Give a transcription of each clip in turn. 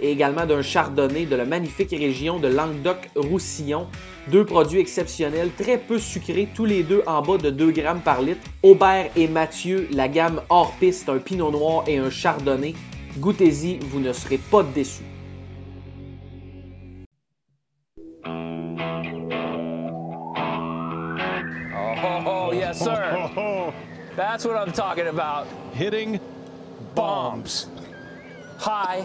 et également d'un chardonnay de la magnifique région de Languedoc-Roussillon. Deux produits exceptionnels, très peu sucrés, tous les deux en bas de 2 grammes par litre. Aubert et Mathieu, la gamme hors piste, un pinot noir et un chardonnay. Goûtez-y, vous ne serez pas déçus. Oh, oh, yes, sir. That's what I'm talking about. Hitting Bombs. High,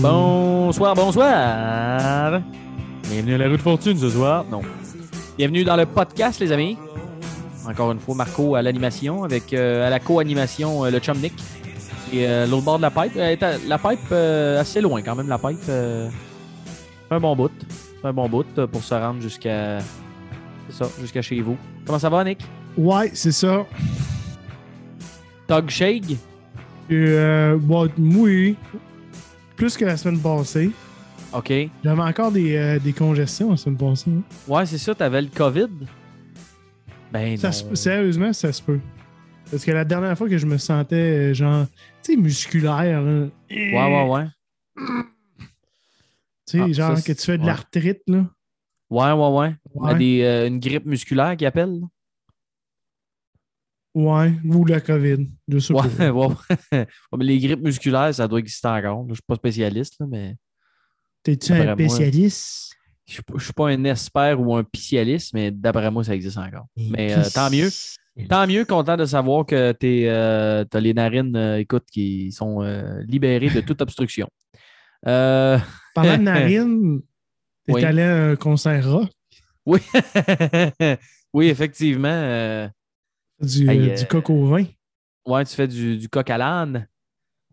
Bonsoir, bonsoir. Bienvenue à la rue de fortune ce soir. Non. Bienvenue dans le podcast, les amis. Encore une fois, Marco à l'animation, avec euh, à la co-animation euh, le chum Nick. Et euh, l'autre bord de la pipe. la pipe assez loin quand même, la pipe. un bon bout. Un bon bout pour se rendre jusqu'à. C'est ça, jusqu'à chez vous. Comment ça va, Nick? Ouais, c'est ça. Tog Shake? Euh, bon, oui. Plus que la semaine passée. OK. J'avais encore des, euh, des congestions la semaine passée. hein. Ouais, c'est ça, t'avais le COVID? Ben Ça non. se- sérieusement, ça se peut. Parce que la dernière fois que je me sentais, euh, genre, tu sais, musculaire, là, Ouais, ouais, ouais. tu sais, Ah, genre ça, que tu fais de ouais. l'arthrite, là. Ouais, ouais, ouais. Ouais. Des, euh, une grippe musculaire qu'ils appellent. là. Ouais, ou la COVID. Je sais Ouais, pas. ouais. Ouais, mais les grippes musculaires, ça doit exister encore. Je suis pas spécialiste, là, mais T'es-tu un spécialiste? je je suis pas un expert ou un spécialiste, mais d'après moi, ça existe encore. Mais euh, tant mieux. Tant mieux, content de savoir que tu as les narines, euh, écoute, qui sont euh, libérées de toute obstruction. Euh, Parlant de narine, t'es Oui. allé à un concert rock? Oui. oui, effectivement. Du, Hey, euh, euh, du coq au vin? Ouais, tu fais du, du coq à l'âne.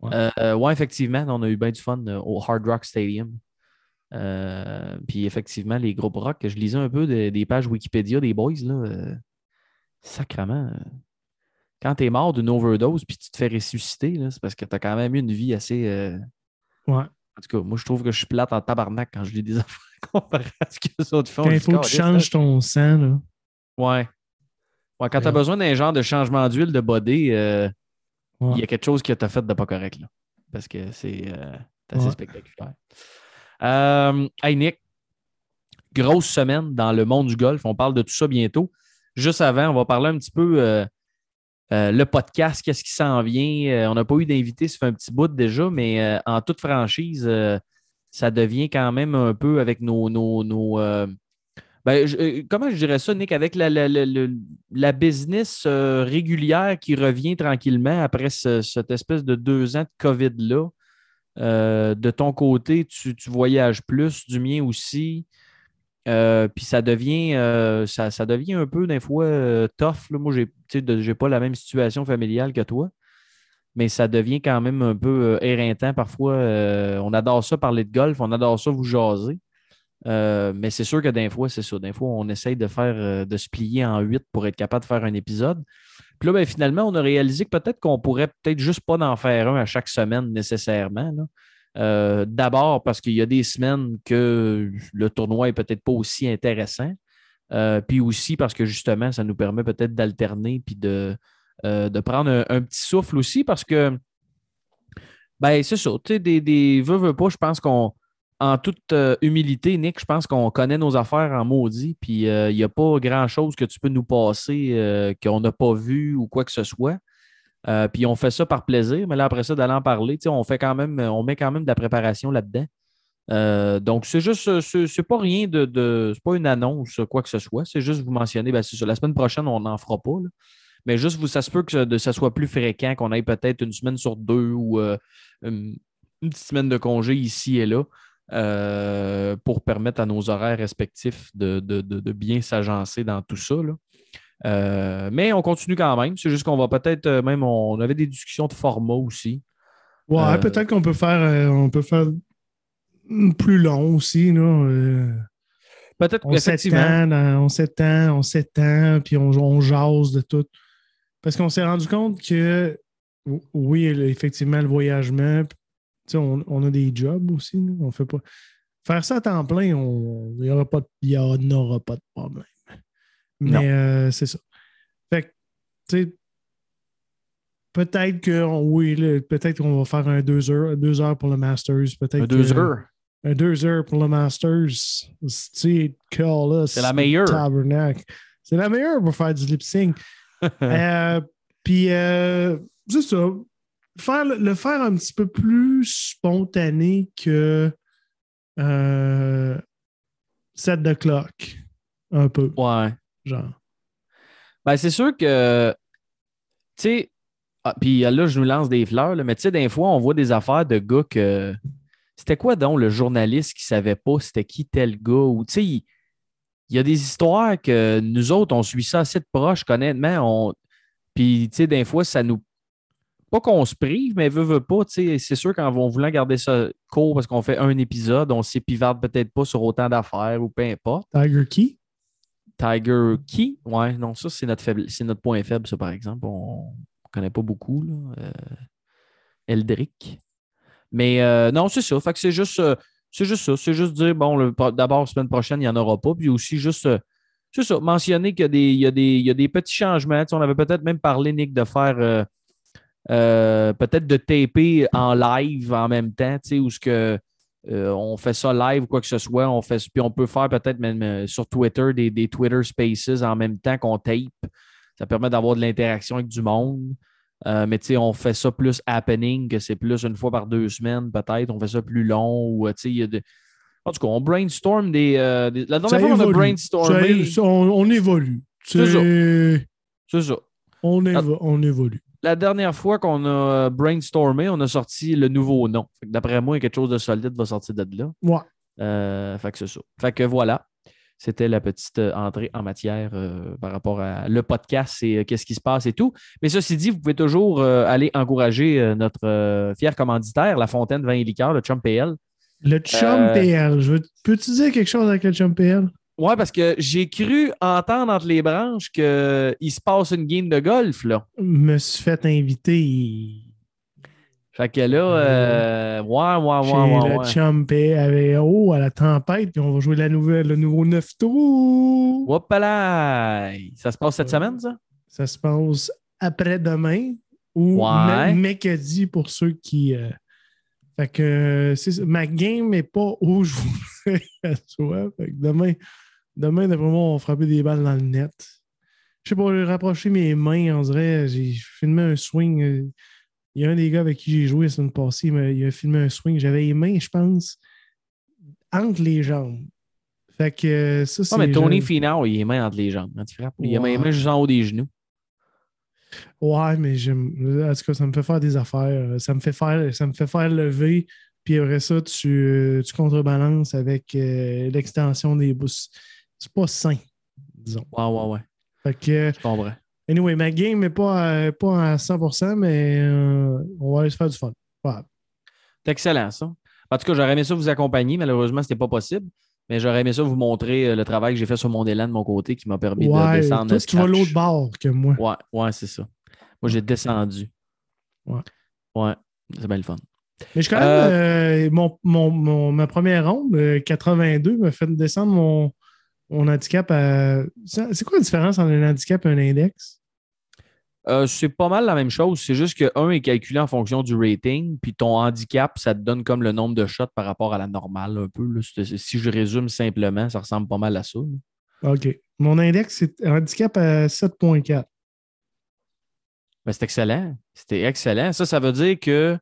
Ouais. Euh, ouais, effectivement, on a eu bien du fun au Hard Rock Stadium. Euh, puis effectivement, les groupes rock, je lisais un peu de- des pages Wikipédia des boys, là. sacrement. quand t'es mort d'une overdose puis tu te fais ressusciter, c'est parce que t'as quand même eu une vie assez. Ouais. En tout cas, moi, je trouve que je suis plate en tabarnak quand je lis des affaires comparé à ce que les autres font. Quand il faut que tu changes ton sang, là. Ouais. Ouais, quand tu as besoin d'un genre de changement d'huile de body, euh, il Ouais. y a quelque chose que tu as fait de pas correct. Là, parce que c'est euh, assez Ouais. spectaculaire. Euh, hey Nick, grosse semaine dans le monde du golf. On parle de tout ça bientôt. Juste avant, on va parler un petit peu le podcast, qu'est-ce qui s'en vient. On n'a pas eu d'invité, ça fait un petit bout déjà, mais en toute franchise, ça devient quand même un peu avec nos. nos, nos, ben, je- euh, comment je dirais ça, Nick, avec la, la, la- la- business euh, régulière qui revient tranquillement après ce- cette espèce de deux ans de COVID-là. euh, de ton côté, tu, tu voyages plus, du mien aussi. Puis ça devient, ça, ça devient un peu des fois tough. Moi, de- j'ai pas la même situation familiale que toi, mais ça devient quand même un peu éreintant parfois. On adore ça parler de golf, on adore ça vous jaser. Euh, mais c'est sûr que des fois, c'est ça. Des fois, on essaye de faire, euh, de se plier en huit pour être capable de faire un épisode. Puis là, ben, finalement, on a réalisé que peut-être qu'on pourrait peut-être juste pas en faire un à chaque semaine nécessairement. Euh, D'abord parce qu'il y a des semaines que le tournoi est peut-être pas aussi intéressant. Puis aussi parce que justement, ça nous permet peut-être d'alterner puis de, de prendre un, un petit souffle aussi parce que ben c'est ça, tu sais, des, des veux, veux pas, je pense qu'on en toute euh, humilité, Nick, je pense qu'on connaît nos affaires en maudit, puis euh, il n'y a pas grand-chose que tu peux nous passer euh, qu'on n'a pas vu ou quoi que ce soit. Euh, puis on fait ça par plaisir, mais là, après ça, d'aller en parler, on fait quand même, on met quand même de la préparation là-dedans. Euh, donc, c'est juste, euh, c'est pas rien de. de c'est pas une annonce, quoi que ce soit. C'est juste vous mentionner, ben, c'est. La semaine prochaine, on n'en fera pas. là. Mais juste, vous, ça se peut que ça, soit plus fréquent, qu'on ait peut-être une semaine sur deux ou euh, une petite semaine de congé ici et là euh, pour permettre à nos horaires respectifs de, de- de- de bien s'agencer dans tout ça. là. Euh, mais on continue quand même. C'est juste qu'on va peut-être euh, même. On avait des discussions de format aussi. Ouais, Euh, peut-être qu'on peut faire on peut faire plus long aussi. Là, Peut-être on s'étend, on s'étend, on s'étend, puis on, on jase de tout. Parce qu'on s'est rendu compte que oui, effectivement, le voyagement, on, on a des jobs aussi. là. On fait pas. Faire ça à temps plein, on- il n'y aura pas y en aura pas de problème. Mais euh, c'est ça. Fait que, tu sais, peut-être que oui, peut-être qu'on va faire un deux heures, deux heures pour le Masters. Peut-être Un deux que- heures? un deux heures pour le Masters. C'est la meilleure. Tabernacle. C'est la meilleure pour faire du lip sync. Euh, Puis, euh, c'est ça. Faire, le, faire un petit peu plus spontané que euh, set the clock. Un peu, Ouais. genre. Ben, c'est sûr que, tu sais, ah, puis là, je nous lance des fleurs, là, mais tu sais, des fois, on voit des affaires de gars que. C'était quoi donc le journaliste qui savait pas c'était qui tel gars? Ou tu sais, il, il y a des histoires que nous autres, on suit ça assez de proche, honnêtement. On... Puis, tu sais, des fois, ça nous. Pas qu'on se prive, mais veut, veut pas, c'est sûr qu'en voulant garder ça court parce qu'on fait un épisode, on s'épivarde peut-être pas sur autant d'affaires ou peu importe. Tiger Key? Tiger Key, ouais, non, ça, c'est notre, faible, c'est notre point faible, ça, par exemple. On ne connaît pas beaucoup, là. Euh, Eldrick. Mais euh, non, c'est ça. Fait que c'est juste, euh, c'est juste ça. C'est juste dire, bon, d'abord, semaine prochaine, il n'y en aura pas. Puis aussi, juste, euh, c'est ça, mentionner qu'il y a des, il y a des, il y a des petits changements. Tu sais, on avait peut-être même parlé, Nick, de faire euh, peut-être de taper en live en même temps, tu sais, où ce que. euh, on fait ça live ou quoi que ce soit. On fait, puis on peut faire peut-être même euh, sur Twitter des, des Twitter Spaces en même temps qu'on tape. Ça permet d'avoir de l'interaction avec du monde. Mais tu sais, on fait ça plus happening, que c'est plus une fois par deux semaines, peut-être. On fait ça plus long. Ou, tu sais, il y a de... En tout cas, on brainstorm des. des- La Ça dernière fois qu'on a brainstormé, Ça- on, on évolue. C'est ça. C'est- c'est ça. On, évo- on évolue. La dernière fois qu'on a brainstormé, on a sorti le nouveau nom. D'après moi, quelque chose de solide va sortir de là. Ouais. Euh, fait que c'est ça. Fait que voilà. C'était la petite euh, entrée en matière euh, par rapport à le podcast et euh, qu'est-ce qui se passe et tout. Mais ceci dit, vous pouvez toujours euh, aller encourager euh, notre euh, fier commanditaire, La Fontaine Vin et Liqueur, le Chum PL. Le Chum Euh, PL. Je veux- Peux-tu dire quelque chose avec le Chum PL? Ouais, parce que j'ai cru entendre entre les branches qu'il se passe une game de golf, là. me suis fait inviter Fait que là, euh, ouais, ouais, chez ouais, ouais. le ouais. Chum avec oh, à la tempête, puis on va jouer la nouvelle, le nouveau 9 tours. Hopala! Ça se passe cette semaine, ça? Ça se passe après-demain ou Ouais. me- mercredi pour ceux qui. euh, Fait que euh, ma game n'est pas où je voudrais qu'elle soit. Fait que demain, demain, d'après moi, on va frapper des balles dans le net. Je sais pas, j'ai rapproché mes mains, on dirait, j'ai filmé un swing. euh, Il y a un des gars avec qui j'ai joué la semaine passée, il m'a- il a filmé un swing. J'avais les mains, je pense, entre les jambes. Fait que euh, ça, c'est. Non, mais Tony Finau, il est main entre les jambes quand il frappe. Il a les mains juste en haut des genoux. Ouais, mais j'aime. En tout cas, ça me fait faire des affaires. Ça me fait faire, ça me fait faire lever. Puis après ça, tu, tu contrebalances avec euh, l'extension des bouts. C'est pas sain, disons. Ouais, ouais, ouais. Fait que, Je comprends. anyway, ma game n'est pas, à- pas à 100%, mais euh, on va aller se faire du fun. Ouais. C'est excellent, ça. En tout cas, j'aurais aimé ça vous accompagner. Malheureusement, ce n'était pas possible. Mais j'aurais aimé ça vous montrer euh, le travail que j'ai fait sur mon élan de mon côté qui m'a permis de descendre. toi, tu vas l'autre bord que moi. Ouais, ouais, c'est ça. Moi, j'ai descendu. Ouais. Ouais, c'est bien le fun. Mais je suis quand même. euh, mon, mon- mon- ma première ronde, euh, 82, m'a fait descendre mon, mon handicap à. C'est quoi la différence entre un handicap et un index? Euh, c'est pas mal la même chose. C'est juste que un est calculé en fonction du rating, puis ton handicap, ça te donne comme le nombre de shots par rapport à la normale, un peu. là. Si je résume simplement, ça ressemble pas mal à ça. là. OK. Mon index, c'est un handicap à 7.4. Ben, c'est excellent. C'était excellent. Ça, ça veut dire que,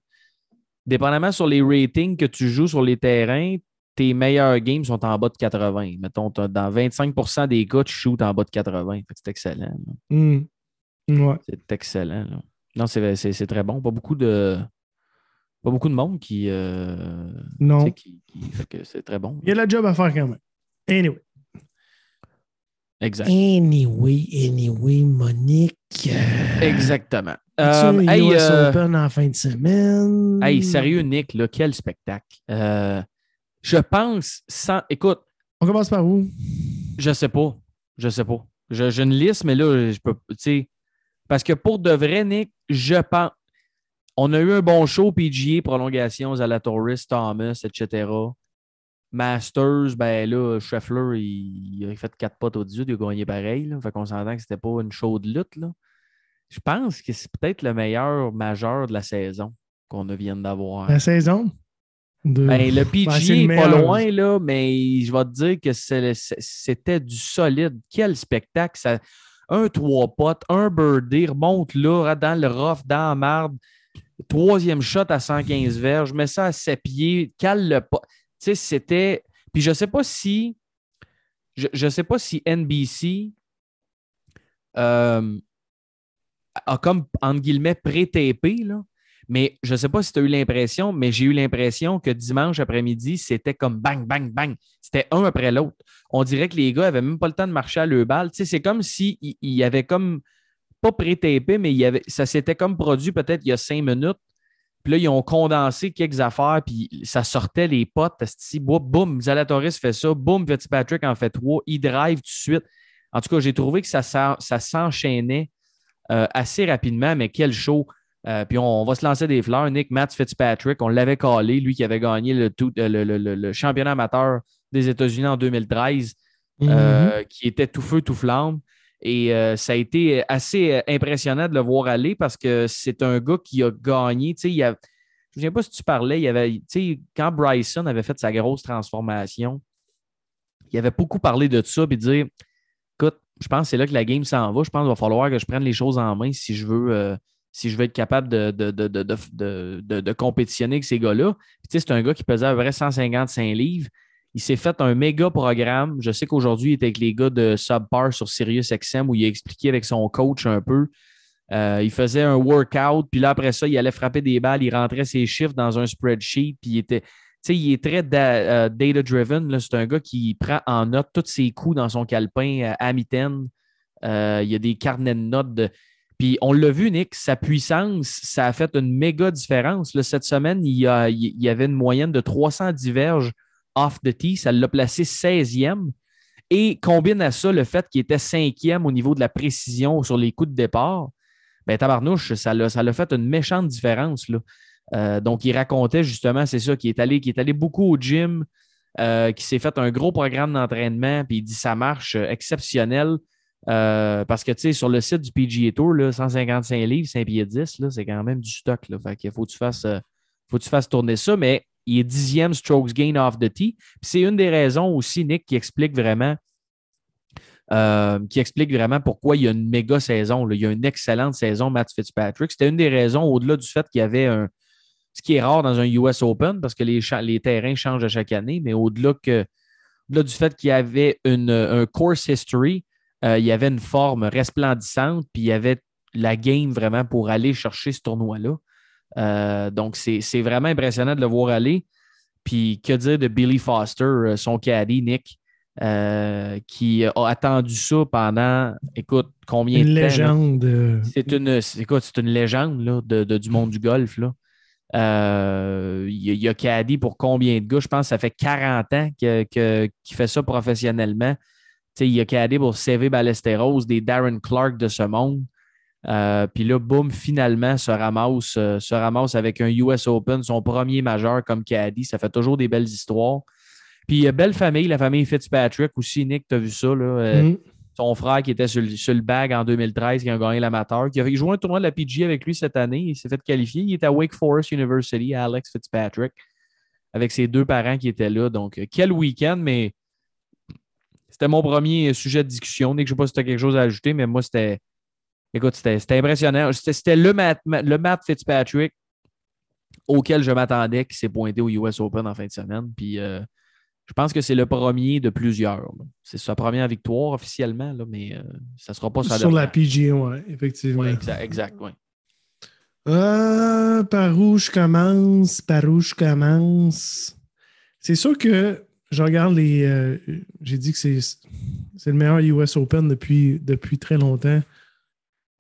dépendamment sur les ratings que tu joues sur les terrains, tes meilleurs games sont en bas de 80. Mettons, dans 25% des cas, tu shoots en bas de 80. Fait que C'est excellent. Hmm. Ouais. C'est excellent. là. Non, c'est c'est- c'est très bon. Pas beaucoup de. Pas beaucoup de monde qui. euh, Non. qui- qui- fait que c'est très bon. Il y a la job à faire quand même. Anyway. Exact. Anyway, anyway, Monique. euh, Exactement. Euh, un hey, US euh, Open en fin de semaine? hey, sérieux, Nick, là, quel spectacle. Euh, je pense, sans. Écoute, On commence par où? je sais pas. Je sais pas. Je- J'ai une liste, mais là, je peux. Tu sais. Parce que pour de vrai, Nick, je pense. On a eu un bon show, PGA, prolongation, Zalatoris, Thomas, etc. Masters, ben là, Scheffler, il, il a fait 4 potes au 18, il a gagné pareil. Là. Fait qu'on s'entend que c'était pas une chaude lutte. Là. Je pense que c'est peut-être le meilleur majeur de la saison qu'on vient d'avoir. La saison? De... Ben, le Ben, le est pas loin, là, mais je vais te dire que c'était du solide. Quel spectacle! Ça, un trois potes, un birdie, remonte là, dans le rough, dans la marde. Troisième shot à 115 verges, mets ça à 7 pieds, cale le pas. Tu sais, c'était. Puis je sais pas si. Je, je sais pas si NBC euh, a comme, entre guillemets, pré-tapé, là. Mais je ne sais pas si tu as eu l'impression, mais j'ai eu l'impression que dimanche après-midi, c'était comme bang, bang, bang. C'était un après l'autre. On dirait que les gars n'avaient même pas le temps de marcher à leur balle. Tu sais, c'est comme s'il il y avait comme, pas pré-tapé, mais ça s'était comme produit peut-être il y a cinq minutes. Puis là, ils ont condensé quelques affaires, puis ça sortait les potes. boum, Zalatoris fait ça, boum, Fitzpatrick en fait trois, il drive tout de suite. En tout cas, j'ai trouvé que ça s'enchaînait euh, assez rapidement, mais quel show. Euh, puis on, on va se lancer des fleurs. Nick Matt Fitzpatrick, on l'avait calé, lui qui avait gagné le, tout- euh, le- le- le- championnat amateur des États-Unis en 2013, Mhm. euh, qui était tout feu, tout flamme. Et euh, ça a été assez impressionnant de le voir aller parce que c'est un gars qui a gagné. Il a- je ne sais pas si tu parlais, il avait, quand Bryson avait fait sa grosse transformation, il avait beaucoup parlé de ça, puis dire écoute, je pense que c'est là que la game s'en va. Je pense qu'il va falloir que je prenne les choses en main si je veux, euh, si je veux être capable de, de, de, de, compétitionner avec ces gars-là. C'est un gars qui pesait à peu près 155 livres. Il s'est fait un méga programme. Je sais qu'aujourd'hui, il était avec les gars de Subpar sur Sirius XM où il a expliqué avec son coach un peu. Euh, il faisait un workout, puis là, après ça, il allait frapper des balles, il rentrait ses chiffres dans un spreadsheet, puis il était. Tu sais, il est très euh, data-driven. C'est un gars qui prend en note tous ses coups dans son calepin euh, à. Euh, il y a des carnets de notes. De... Puis on l'a vu, Nick, sa puissance, ça a fait une méga différence. Là, cette semaine, il y, avait une moyenne de 310 verges off the tee. Ça l'a placé 16e. Et combine à ça le fait qu'il était cinquième au niveau de la précision sur les coups de départ. Ben, tabarnouche, ça l'a, fait une méchante différence. Euh, donc, il racontait justement, c'est ça, qu'il est allé, qu'il est allé beaucoup au gym, euh, qui s'est fait un gros programme d'entraînement, puis il dit ça marche euh, exceptionnel. Euh, parce que, tu sais, sur le site du PGA Tour, là, 155 livres, 5 pieds 10, là, c'est quand même du stock. Là. Fait qu'il faut que tu fasses, euh, faut que tu fasses tourner ça, mais il est dixième strokes gain off the tee. C'est une des raisons aussi, Nick, qui explique vraiment euh, qui explique vraiment pourquoi il y a une méga saison. Il y a une excellente saison, Matt Fitzpatrick. C'était une des raisons, au-delà du fait qu'il y avait un. Ce qui est rare dans un US Open, parce que les, les terrains changent à chaque année, mais au-delà que au-delà du fait qu'il y avait une, un course history, il y avait une forme resplendissante, puis il y avait la game vraiment pour aller chercher ce tournoi-là. Euh, donc, c'est vraiment impressionnant de le voir aller. Puis, que dire de Billy Foster, euh, son caddie, Nick, euh, qui a attendu ça pendant, écoute, combien Une de temps? légende. euh, C'est une, quoi, c'est une légende là, de, de- du monde du golf. Là. Euh, il, y a- il a Caddy pour combien de gars? Je pense que ça fait 40 ans que- que- qu'il fait ça professionnellement. Il y a Caddy pour CV Ballesteros, des Darren Clark de ce monde. Euh, Puis là, boum, finalement, se ramasse, euh, se ramasse avec un US Open, son premier majeur comme Caddy. Ça fait toujours des belles histoires. Puis il y a belle famille, la famille Fitzpatrick aussi. Nick, tu as vu ça? Là, euh, mhm. son frère qui était sur, le- sur le bag en 2013, qui a gagné l'amateur, qui a joué un tournoi de la PGA avec lui cette année. Il s'est fait qualifier. Il est à Wake Forest University, Alex Fitzpatrick, avec ses deux parents qui étaient là. Donc, euh, quel week-end, mais c'était mon premier sujet de discussion. Nick, je ne sais pas si tu as quelque chose à ajouter, mais moi, c'était Écoute, c'était impressionnant. C'était le Matt, le Matt Fitzpatrick auquel je m'attendais qui s'est pointé au US Open en fin de semaine. Puis euh, je pense que c'est le premier de plusieurs. C'est sa première victoire officiellement, là, mais euh, ça ne sera pas Sur la. PGA, ouais, effectivement. Ouais, exact, exact, ouais. Euh, par où je commence? Par où je commence? C'est sûr que je regarde les. euh, J'ai dit que c'est le meilleur US Open depuis, depuis très longtemps.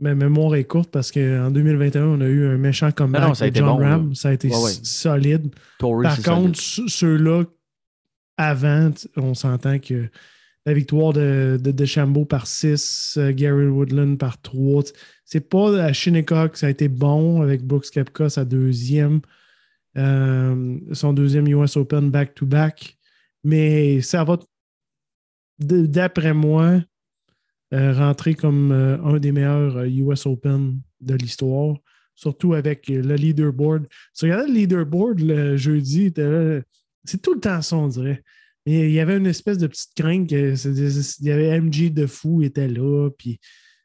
Ma mémoire est courte parce qu'en 2021, on a eu un méchant comeback Non, non, ça a été John bon, Ram. là. Ça a été Ouais, ouais. s- solide. Tory, Par contre, ceux-là, avant, on s'entend que la victoire de, de par 6, Gary Woodland par 3, t- c'est pas à Shinnecock que ça a été bon avec Brooks Koepka, sa deuxième, euh, son deuxième US Open back-to-back. Mais ça va, d'après moi, euh, rentrer comme euh, un des meilleurs euh, US Open de l'histoire, surtout avec euh, le leaderboard. Tu regardais le leaderboard le jeudi, c'est tout le temps ça, on dirait. Mais il y avait une espèce de petite crainte que il y avait MJ de fou était là, puis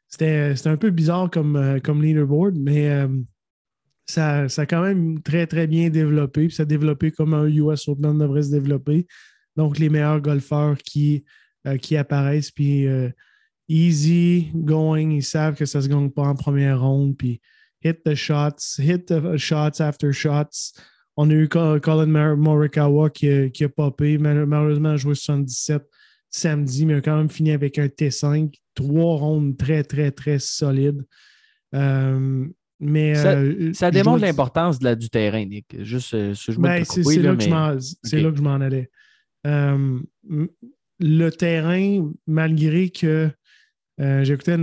c'était un peu bizarre comme, euh, comme leaderboard, mais euh, ça, ça a quand même très, très bien développé, puis ça a développé comme un US Open devrait se développer. Donc, les meilleurs golfeurs qui, euh, qui apparaissent, puis euh, easy going, ils savent que ça se gagne pas en première ronde, puis hit the shots, hit the shots after shots. On a eu Co- Colin Morikawa qui, a- qui a popé, Mal- malheureusement a joué 77 samedi, mais a quand même fini avec un T5. Trois rondes très, très, très solides. Euh, mais Ça- euh, démontre l'importance du terrain, Nick. Juste, je me ben, c'est là, c'est là que je m'en allais. Euh, le terrain, malgré que euh, j'écoutais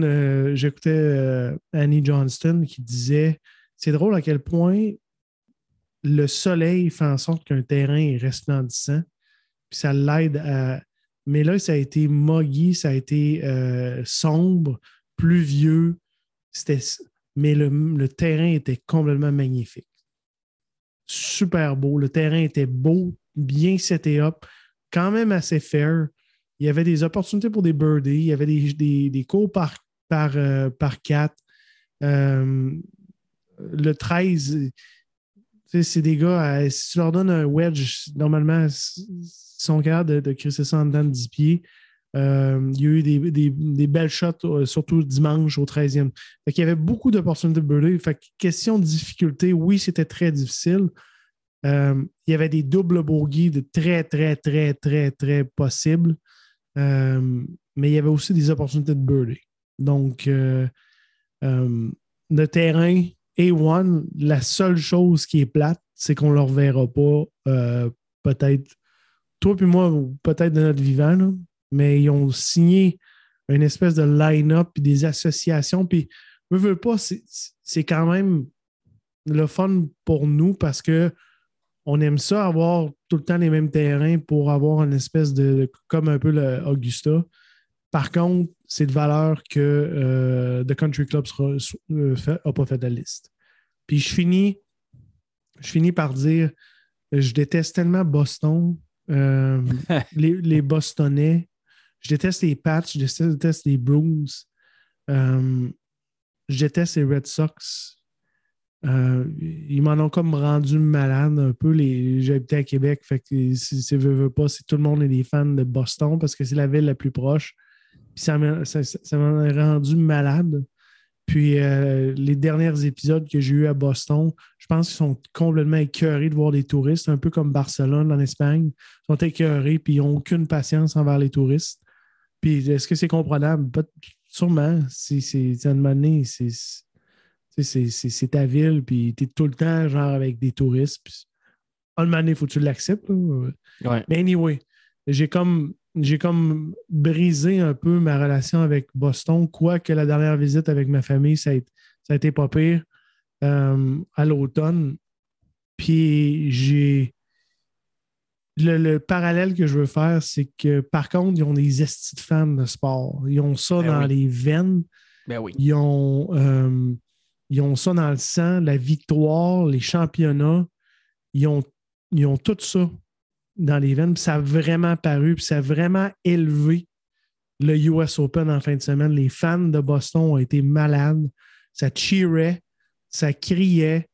euh, Annie Johnston qui disait c'est drôle à quel point le soleil fait en sorte qu'un terrain est resplendissant, puis ça l'aide à. Mais là, ça a été muggy, ça a été sombre, pluvieux. C'était... Mais le, le terrain était complètement magnifique super beau. Le terrain était beau, bien seté up, quand même assez fair. Il y avait des opportunités pour des birdies. Il y avait des, des, des cours par, par, euh, par quatre. Euh, le 13, tu sais, c'est des gars, euh, si tu leur donnes un wedge, normalement, ils sont capables de, de crisser ça en dedans de 10 pieds. Il y a eu des, des- des belles shots, surtout dimanche au 13e. Fait qu'il y avait beaucoup d'opportunités de birdie. Fait que question de difficulté, oui, c'était très difficile. Euh, il y avait des doubles bogeys de très, très, très, très, très possibles. Euh, mais il y avait aussi des opportunités de birdie. Donc, euh, le terrain A1, la seule chose qui est plate, c'est qu'on ne le reverra pas peut-être, toi puis moi, peut-être de notre vivant, mais ils ont signé une espèce de line-up puis des associations. Puis, veux, veux pas, c'est quand même le fun pour nous parce que on aime ça avoir tout le temps les mêmes terrains pour avoir une espèce de. comme un peu le Augusta. Par contre, c'est de valeur que euh, The Country Club n'a pas fait de la liste. Puis je finis, je finis par dire je déteste tellement Boston, euh, les, les Bostonnais. Je déteste les Pats, je déteste, je déteste les Bruins. Euh, je déteste les Red Sox. Euh, ils m'en ont comme rendu malade un peu. J'habitais à Québec, fait que si c'est veut, veut pas, c'est tout le monde est des fans de Boston parce que c'est la ville la plus proche. Ça ça, ça- ça m'en a rendu malade. Puis euh, les derniers épisodes que j'ai eu à Boston, je pense qu'ils sont complètement écœurés de voir des touristes, un peu comme Barcelone en Espagne. Ils sont écœurés puis ils n'ont aucune patience envers les touristes. Puis est-ce que c'est comprenable? Pas- sûrement. C'est, c'est, c'est, ta ville, puis tu es tout le temps genre avec des touristes. Puis, un moment donné, faut que tu l'acceptes. Ouais. Mais anyway, j'ai comme, j'ai comme brisé un peu ma relation avec Boston, quoique la dernière visite avec ma famille, ça a, été- ça a été pas pire euh, à l'automne. Puis j'ai. Le, le parallèle que je veux faire, c'est que par contre, ils ont des estis de fans de sport. Ils ont ça Ben dans oui. les veines. Ben oui. Ils ont, euh, ils ont ça dans le sang, la victoire, les championnats. Ils ont, ils ont tout ça dans les veines. Puis ça a vraiment paru, puis ça a vraiment élevé le US Open en fin de semaine. Les fans de Boston ont été malades. Ça cheerait, ça criait,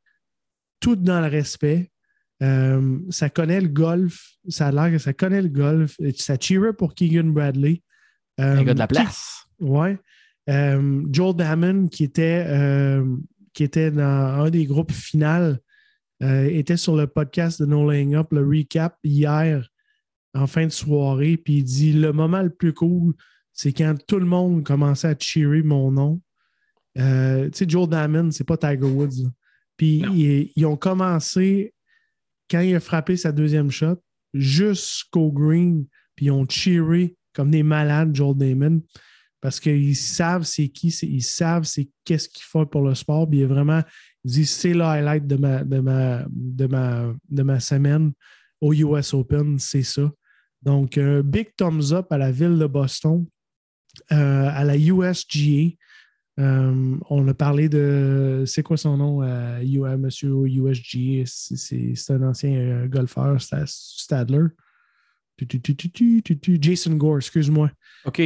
tout dans le respect. Euh, ça connaît le golf. Ça a l'air que ça connaît le golf. Ça cheerait pour Keegan Bradley. Un gars de la place. Ouais. Euh, Joel Damon, qui était, euh, qui était dans un des groupes finales, euh, était sur le podcast de No Laying Up, le recap hier, en fin de soirée, puis il dit le moment le plus cool, c'est quand tout le monde commençait à cheerer mon nom. Euh, tu sais, Joel Damon, c'est pas Tiger Woods. Puis ils, ils ont commencé, quand il a frappé sa deuxième shot, jusqu'au green, puis ils ont cheeré comme des malades, Joel Damon parce qu'ils savent c'est qui, ils savent c'est qu'est-ce qu'il faut pour le sport. Puis il est vraiment dit c'est le highlight de ma, semaine au US Open, c'est ça. Donc, un big thumbs up à la ville de Boston, euh, à la USGA. Euh, on a parlé de. C'est quoi son nom, euh, à monsieur USGA? C'est- un ancien euh, golfeur, Sta- Stadler. Jason Gore, excuse-moi.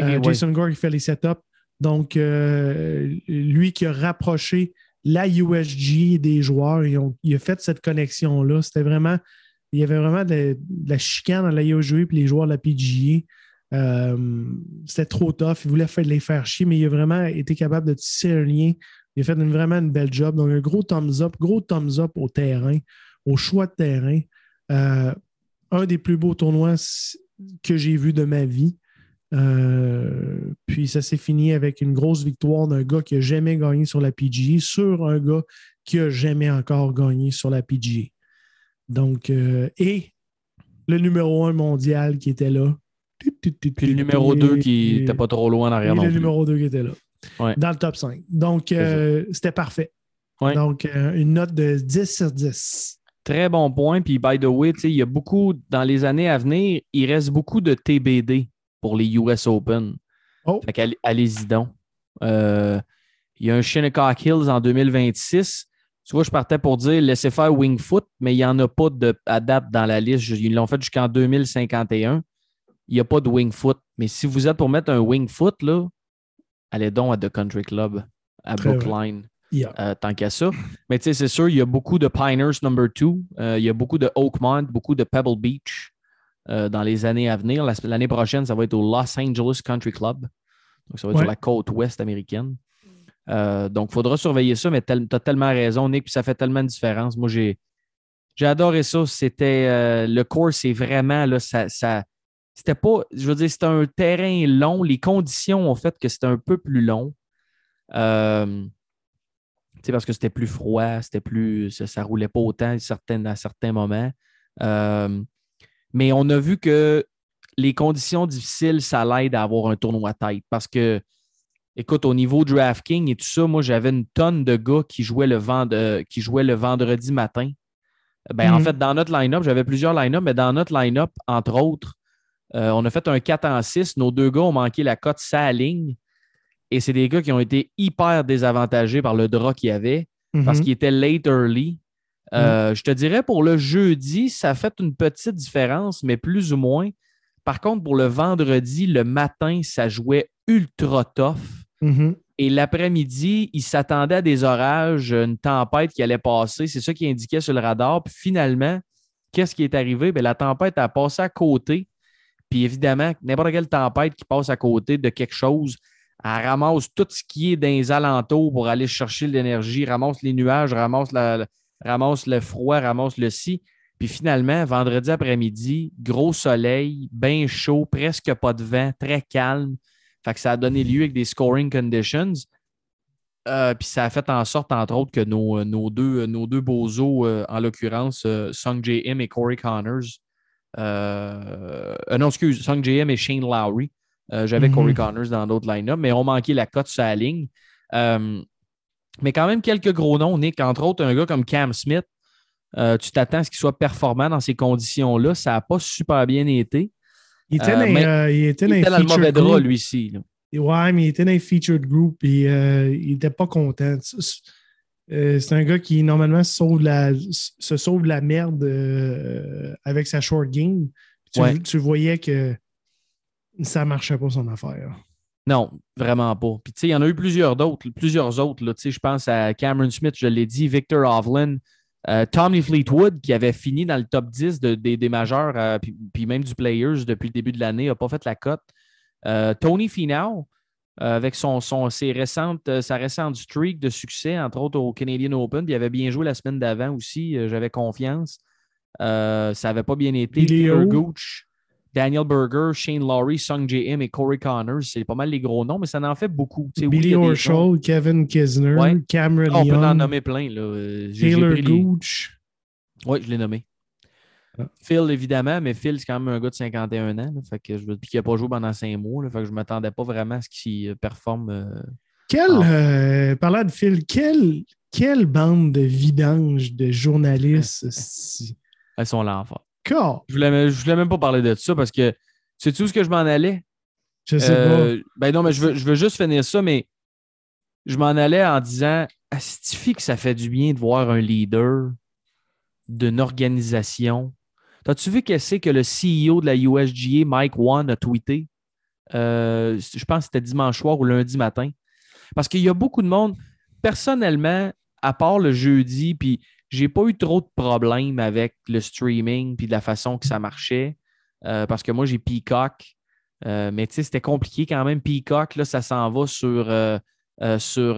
Euh, ouais. Jason Gore, il fait les setups. Donc, euh, lui qui a rapproché la USG des joueurs, ils ont- il a fait cette connexion-là. C'était vraiment, il y avait vraiment de, de la chicane dans la USG puis les joueurs de la PGA. Euh, C'était trop tough. Il voulait faire, les faire chier, mais il a vraiment été capable de tisser un lien. Il a fait une- vraiment une belle job. Donc, un gros thumbs up, gros thumbs up au terrain, au choix de terrain. Euh, un des plus beaux tournois que j'ai vu de ma vie. Euh, puis ça s'est fini avec une grosse victoire d'un gars qui n'a jamais gagné sur la PGA sur un gars qui n'a jamais encore gagné sur la PGA. Donc, euh, et le numéro un mondial qui était là. Puis le numéro 2 qui n'était pas trop loin en Et arrière non le plus. numéro 2 qui était là. Ouais. Dans le top 5. Donc, euh, c'était parfait. Ouais. Donc, une note de 10 sur 10. Très bon point. Puis, by the way, il y a beaucoup, dans les années à venir, il reste beaucoup de TBD pour les US Open. Oh. Fait allez-y donc. Euh, il y a un Shinnecock Hills en 2026. Tu vois, je partais pour dire laissez faire Wingfoot, mais il n'y en a pas de, à date dans la liste. Ils l'ont fait jusqu'en 2051. Il n'y a pas de Wingfoot. Mais si vous êtes pour mettre un Wingfoot, là, allez donc à The Country Club, à Brookline. Yeah. Euh, tant qu'à ça. Mais tu sais, c'est sûr, il y a beaucoup de Piners number 2. il y a beaucoup de Oakmont, beaucoup de Pebble Beach euh, dans les années à venir. La- L'année prochaine, ça va être au Los Angeles Country Club. Donc, ça va être Ouais. sur la côte ouest américaine. Euh, donc, il faudra surveiller ça, mais tu as tellement raison, Nick, puis ça fait tellement de différence. Moi, j'ai adoré ça. C'était euh, le cours, c'est vraiment là, ça, ça c'était pas, je veux dire, c'était un terrain long. Les conditions ont fait que c'était un peu plus long. Euh, parce que c'était plus froid, c'était plus. Ça, ça roulait pas autant à certains, à certains moments. Euh, mais on a vu que les conditions difficiles, ça l'aide à avoir un tournoi tête. Parce que, écoute, au niveau DraftKings et tout ça, moi, j'avais une tonne de gars qui jouaient le, vend- euh, qui jouaient le vendredi matin. Ben, En Mhm. fait, dans notre line-up, j'avais plusieurs line-up, mais dans notre line-up, entre autres, euh, on a fait un 4 en 6. Nos deux gars ont manqué la cote sa ligne. Et c'est des gars qui ont été hyper désavantagés par le drap qu'il y avait parce Mhm. qu'il était late early. Euh, Je te dirais pour le jeudi, ça a fait une petite différence, mais plus ou moins. Par contre, pour le vendredi, le matin, ça jouait ultra tough. Mhm. Et l'après-midi, il s'attendait à des orages, une tempête qui allait passer. C'est ça qui indiquait sur le radar. Puis finalement, qu'est-ce qui est arrivé? Bien, la tempête a passé à côté. Puis évidemment, n'importe quelle tempête qui passe à côté de quelque chose, elle ramasse tout ce qui est dans les alentours pour aller chercher l'énergie, ramasse les nuages, ramasse, le froid, ramasse le si. Puis finalement, vendredi après-midi, gros soleil, bien chaud, presque pas de vent, très calme. Fait que ça a donné lieu avec des scoring conditions. Euh, puis ça a fait en sorte, entre autres, que nos, deux, nos deux euh, en l'occurrence, euh, Sung J. M et Corey Connors, euh, non, excuse, Sung J. M et Shane Lowry. Euh, J'avais Mhm. Corey Connors dans d'autres line-up, mais on manquait la cote sur la ligne. Euh, mais quand même quelques gros noms, Nick, entre autres, un gars comme Cam Smith. euh, tu t'attends à ce qu'il soit performant dans ces conditions-là. Ça n'a pas super bien été. Il était dans, mais il était Il dans était les dans le mauvais drap, group. lui-ci. là. Ouais, mais il était dans les featured group et il n'était pas content. C'est un gars qui, normalement, se sauve la, se sauve la merde avec sa short game. Tu, Ouais. tu voyais que ça ne marchait pas son affaire. Non, vraiment pas. Puis, tu sais, il y en a eu plusieurs d'autres, plusieurs autres. là. Je pense à Cameron Smith, je l'ai dit, Victor Hovland, euh, Tommy Fleetwood, qui avait fini dans le top 10 de- des, des majeurs, euh, puis, puis même du Players depuis le début de l'année, n'a pas fait la cote. Euh, Tony Finau, avec son, son, ses récentes, sa récente streak de succès, entre autres au Canadian Open, puis il avait bien joué la semaine d'avant aussi, j'avais confiance. Ça n'avait pas bien été. Billy. Gooch, Daniel Berger, Shane Laurie, Sung J.M. et Corey Connors, c'est pas mal les gros noms, mais ça en fait beaucoup. Tu sais, oui, il Billy. Horschel, Kevin Kisner, Ouais. Cameron Ah, on peut en nommer plein. Là. Euh, Taylor les- Gooch. Oui, je l'ai nommé. Ah. Phil, évidemment, mais Phil, c'est quand même un gars de 51 ans. là, fait que je, puis qui n'a pas joué pendant 5 mois. Là, fait que je ne m'attendais pas vraiment à ce qu'il euh, performe. euh, Quel, euh, parlant de Phil, quelle, quelle bande de vidanges de journalistes. si- à son Je voulais, je voulais même pas parler de ça parce que sais-tu où est-ce que je m'en allais? je sais Euh, ben non, mais je veux, je veux juste finir ça, mais je m'en allais en disant Astifie que ça fait du bien de voir un leader d'une organisation? T'as-tu vu qu'est-ce que le CEO de la USGA, Mike Wan, a tweeté? Euh, je pense que c'était dimanche soir ou lundi matin. Parce qu'il y a beaucoup de monde, personnellement, à part le jeudi, puis j'ai pas eu trop de problèmes avec le streaming puis de la façon que ça marchait. euh, parce que moi, j'ai Peacock. Euh, mais tu sais, c'était compliqué quand même. Peacock, là, ça s'en va sur, euh, euh, sur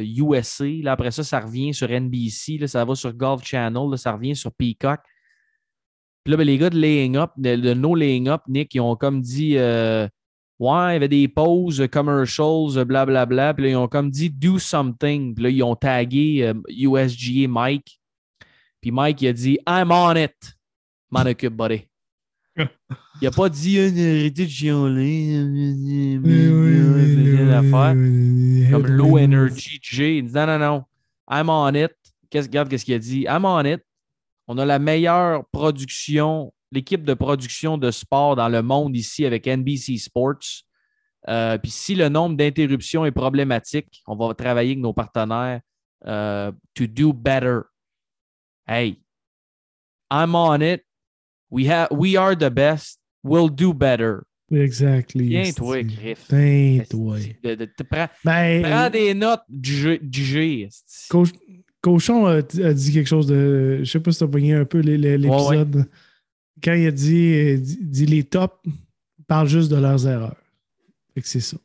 USA. Là, après ça, ça revient sur NBC. Là, ça va sur Golf Channel. Là, ça revient sur Peacock. Puis là, ben, les gars de Laying Up, de, No Laying Up, Nick, ils ont comme dit Ouais, il y avait des pauses, commercials, blablabla. Puis là, ils ont comme dit Do something. Puis là, ils ont tagué USGA Mike. Puis Mike, il a dit I'm on it. M'en buddy. Il n'a pas dit euh, arrêtez de. Comme low energy J. Il dit non, non, non. I'm on it. Qu'est-ce, regarde qu'est-ce qu'il a dit? I'm on it. On a la meilleure production, l'équipe de production de sport dans le monde ici avec NBC Sports. Euh, Puis si le nombre d'interruptions est problématique, on va travailler avec nos partenaires euh, to do better. Hey, I'm on it. We, have, we are the best. We'll do better. Exactly. Viens, toi, Griff. Viens, toi. De- de- te prends, Ben, prends des notes du G. du. Coach- Cochon a, a dit quelque chose de. Je sais pas si tu as pogné un peu l'épisode. Quand il a dit, euh, dit, dit les tops parlent juste de leurs erreurs. Fait que c'est ça.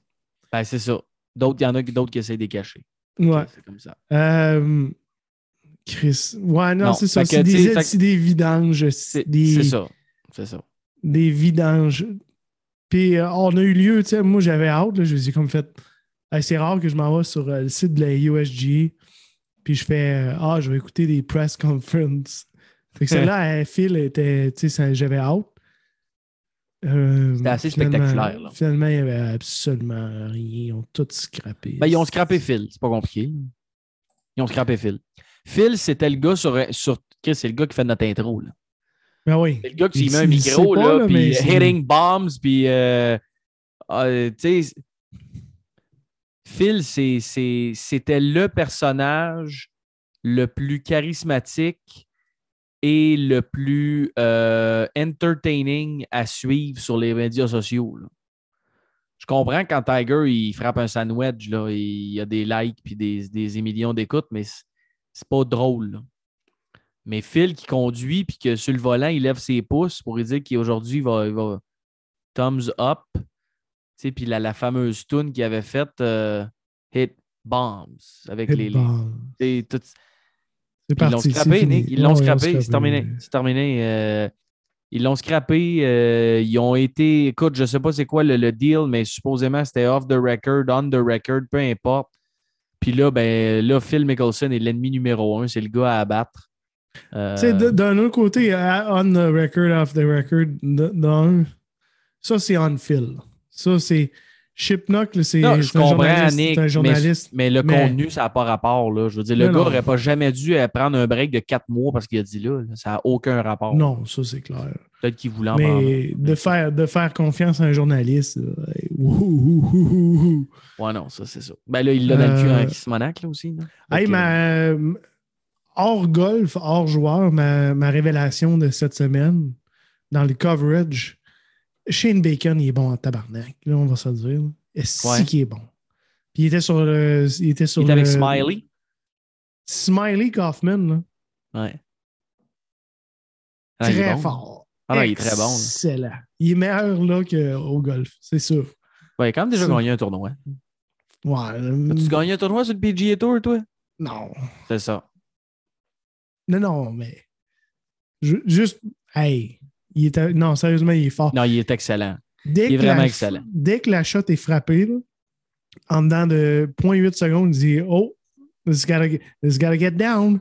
Ben, c'est ça. D'autres, il y en a d'autres qui essaient de les cacher. Ouais. C'est comme ça. Euh, Chris. Ouais, non, Non, c'est ça. C'est des, que- vidanges. C'est des, c'est ça. C'est ça. Des vidanges. Puis euh, on a eu lieu, tu sais, moi j'avais hâte, là, je me suis comme fait. Hey, c'est rare que je m'en vais sur euh, le site de la USGA, puis je fais euh, Ah, je vais écouter des press conferences. Fait que celle-là, elle, Phil, était, tu sais, j'avais hâte. C'était assez finalement- spectaculaire, là. Finalement, il n'y avait absolument rien. Ils ont tout scrappé. Ben, ils ont scrappé Phil. C'est pas compliqué. Ils ont scrappé Phil. Phil, c'était le gars sur. sur Chris, c'est le gars qui fait notre intro. Là. Ben oui. C'est le gars qui met un micro, pas, là, puis c'est- hitting bombs, puis. euh, euh, tu sais. Phil, c'était le personnage le plus charismatique et le plus euh, entertaining à suivre sur les médias sociaux. là. Je comprends quand Tiger il frappe un sandwich, là, il y a des likes puis des, des millions d'écoutes, mais c'est- pas drôle. là. Mais Phil qui conduit puis que sur le volant, il lève ses pouces pour lui dire qu'aujourd'hui, il va, il va thumbs up. Tu sais, Puis la, la fameuse tune qu'il avait faite, euh, Hit Bombs, avec les. les- tout- C'est ils l'ont scrappé. Nick. Ils l'ont scrappé. C'est terminé. C'est terminé. Euh, ils l'ont scrappé. euh, ils ont été. Écoute, je ne sais pas c'est quoi le, le deal, mais supposément c'était off the record, on the record, peu importe. Puis là, ben, là, Phil Mickelson est l'ennemi numéro un. C'est le gars à abattre. Euh, d'un autre côté, on the record, off the record, d'un, ça c'est on Phil. Ça c'est Chipnock, c'est un journaliste. Nick, un mais, journaliste. mais le mais- contenu, ça n'a pas rapport. Là. Je veux dire, le gars n'aurait pas jamais dû euh, prendre un break de quatre mois parce qu'il a dit là. là. ça n'a aucun rapport. Non, ça c'est clair. Peut-être qu'il voulait en. Mais de faire, de faire confiance à un journaliste, là, hey, ouh, ouh, ouh, ouh. Ouais, non, ça, c'est ça. Ben là, il l'a dans le cul Euh, Kismonac, là aussi. Hey, Donc, euh, hors golf, hors joueur, ma, ma révélation de cette semaine dans le coverage, Shane Bacon, il est bon en tabarnak. Là, on va se le dire. Est-ce Ouais. qu'il est bon? Puis il était sur le. Il était sur Il est avec le- Smiley. Smiley Kaufman, là. Ouais. Ah, très bon. fort. Ah non, il est très bon. là. Excellent. Il est meilleur là qu'au golf, c'est sûr. Ouais, il a quand même déjà gagné un tournoi. Ouais. euh, As-tu gagné un tournoi sur le PGA Tour, toi? Non. C'est ça. Non, non, mais. ju- juste. Hey. Il non, sérieusement, il est fort. Non, il est excellent. Dès il est vraiment la- excellent. Dès que la shot est frappée, là, en dedans de 0.8 secondes, il dit Oh, this gotta, this gotta get down.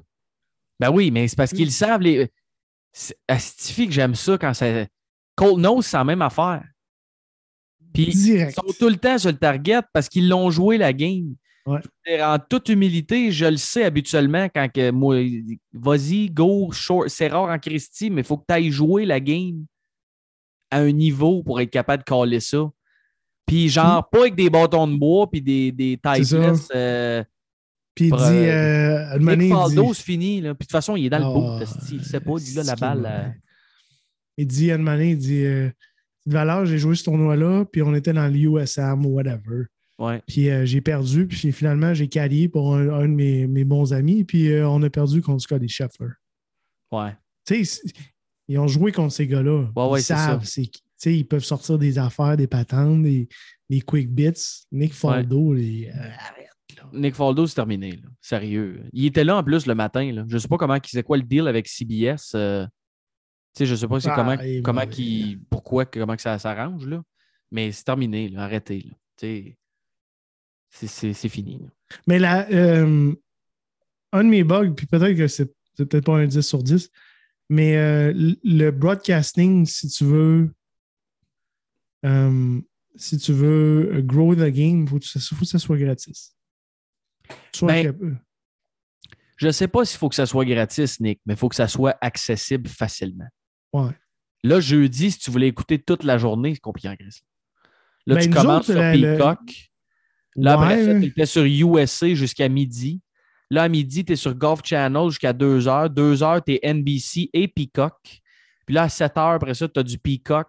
Ben oui, mais c'est parce qu'ils savent. Les... c'est- Astifie que j'aime ça quand ça. Cold Nose, c'est la même affaire. Puis ils sont tout le temps sur le target parce qu'ils l'ont joué la game. Ouais. En toute humilité, je le sais habituellement quand que moi, vas-y, go, short. C'est rare en Christie, mais il faut que tu ailles jouer la game à un niveau pour être capable de caler ça. Puis genre, pas avec des bâtons de bois puis des, des tightless. euh, Puis il dit euh, euh, Nick Faldo, dit- c'est fini. Là. Puis de toute façon, il est dans le Ah, bout. Il sait pas, lui, là, la balle. euh. Il dit à il dit euh, de valeur, j'ai joué ce tournoi-là, puis on était dans l'USM ou whatever. Ouais. Puis euh, j'ai perdu, puis finalement, j'ai qualifié pour un, un de mes, mes bons amis, puis euh, on a perdu contre Scotty Scheffler. Ouais. Tu sais, ils ont joué contre ces gars-là. Ouais, ouais, ils savent, c'est qui. Tu sais, ils peuvent sortir des affaires, des patentes, des, des quick bits. Nick Faldo, les- euh, arrête. Là. Nick Faldo, c'est terminé. là. Sérieux. Il était là en plus le matin. Là. Je sais pas comment c'est quoi le deal avec CBS. euh, Tu sais, je sais pas c'est Ah, comment, comment qui, pourquoi, comment que ça s'arrange, là. Mais c'est terminé, là. Arrêtez, là. Tu sais, c'est- fini. Mais là, euh, un de mes bugs, puis peut-être que c'est peut-être pas un 10 sur 10, mais euh, le- broadcasting, si tu veux, euh, si tu veux euh, grow the game, il faut, que ça- faut que ça soit gratis. Soit Ben, Je sais pas s'il faut que ça soit gratis, Nick, mais il faut que ça soit accessible facilement. ouais. Là, jeudi, si tu voulais écouter toute la journée, c'est compliqué en Grèce. Là, Ben, tu commences autres, sur le- Là, après Ouais, ça, là. tu étais sur USA jusqu'à midi. Là, à midi, tu es sur Golf Channel jusqu'à 2 heures. 2 heures, tu es NBC et Peacock. Puis là, à 7 heures, après ça, tu as du Peacock.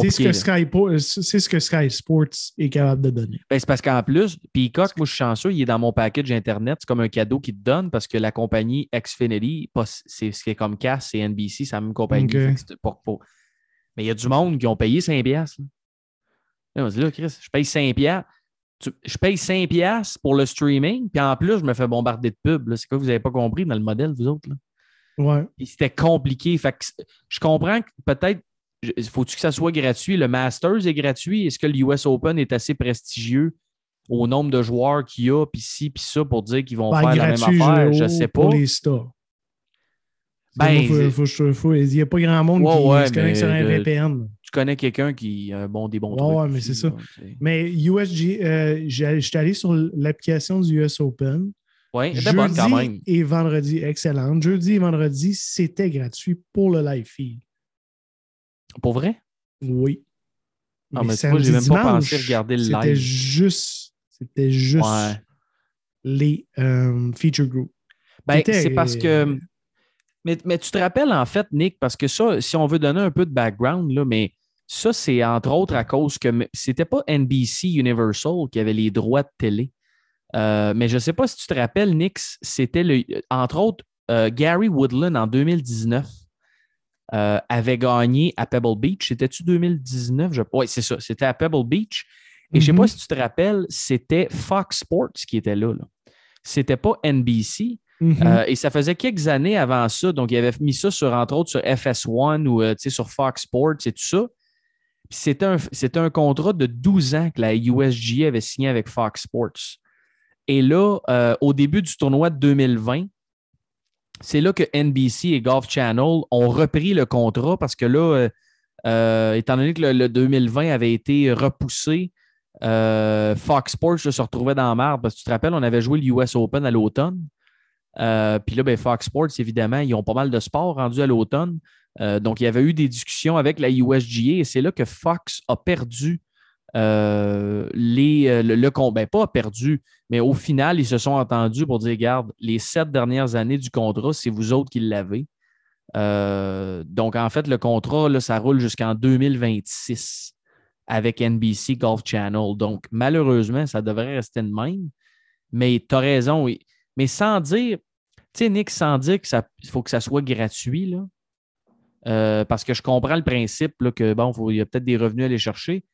C'est ce, que. Sky, Po- c'est ce que Sky Sports est capable de donner. Ben, c'est parce qu'en plus, Peacock, moi, je suis chanceux, il est dans mon package Internet. C'est comme un cadeau qu'il te donne parce que la compagnie Xfinity, c'est ce qui est comme Cass, c'est NBC, c'est la même compagnie. Mais il y a du monde qui ont payé 5$. piastres, Là, Là, on dit, là, Chris, je paye 5$. Tu- Je paye 5$ piastres pour le streaming, puis en plus, je me fais bombarder de pubs. C'est quoi vous n'avez pas compris dans le modèle, vous autres? Là? Ouais. C'était compliqué. Fait que je comprends que peut-être, faut-tu que ça soit gratuit? Le Masters est gratuit. Est-ce que le US Open est assez prestigieux au nombre de joueurs qu'il y a, puis ci, puis ça, pour dire qu'ils vont Ben, faire la même gratuit, affaire? Je Géo, sais pas. Pour les stars. Ben, il n'y a pas grand monde Ouais, qui ouais, se connecte sur un VPN. Tu connais quelqu'un qui a bon, des bons Ouais, trucs. ouais, mais c'est ça. Mais USG, euh, j'étais allé sur l'application du US Open. Elle était bonne quand même. Jeudi et vendredi, excellente. Jeudi et vendredi, c'était gratuit pour le live feed. Pour vrai? Oui. Ah, mais tu vois, j'ai même pas pensé regarder le C'était live. juste, c'était juste Ouais. les euh, feature groups. Ben, C'était- c'est parce que. Mais, mais tu te rappelles, en fait, Nick, parce que ça, si on veut donner un peu de background, là, mais ça, c'est entre autres à cause que c'était pas NBC Universal qui avait les droits de télé. Euh, mais je ne sais pas si tu te rappelles, Nick, c'était le, entre autres euh, Gary Woodland en 2019 euh, avait gagné à Pebble Beach. C'était-tu 2019? Je... Oui, c'est ça. C'était à Pebble Beach. Et je ne sais pas si tu te rappelles, c'était Fox Sports qui était là. là. C'était pas NBC. Mhm. Euh, et ça faisait quelques années avant ça. Donc, il avait mis ça sur, entre autres, sur FS1 ou euh, sur Fox Sports et tout ça. C'était un, contrat de 12 ans que la USGA avait signé avec Fox Sports. Et là, euh, au début du tournoi de 2020, c'est là que NBC et Golf Channel ont repris le contrat parce que là, euh, euh, étant donné que le, le 2020 avait été repoussé, Fox Sports se retrouvait dans la marde. Parce que tu te rappelles, on avait joué le US Open à l'automne. Puis là, ben, Fox Sports, évidemment, ils ont pas mal de sports rendus à l'automne. Euh, donc, il y avait eu des discussions avec la USGA et c'est là que Fox a perdu euh, euh, le, le con- ben, pas perdu, mais au final, ils se sont entendus pour dire Regarde, les sept dernières années du contrat, c'est vous autres qui l'avez. Donc, en fait, le contrat, là, ça roule jusqu'en 2026 avec NBC Golf Channel. Donc, malheureusement, ça devrait rester de même. Mais tu as raison. oui. Mais sans dire, tu sais, Nick, sans dire qu'il faut que ça soit gratuit, là. Euh, parce que je comprends le principe là, que bon, il y a peut-être des revenus à aller chercher.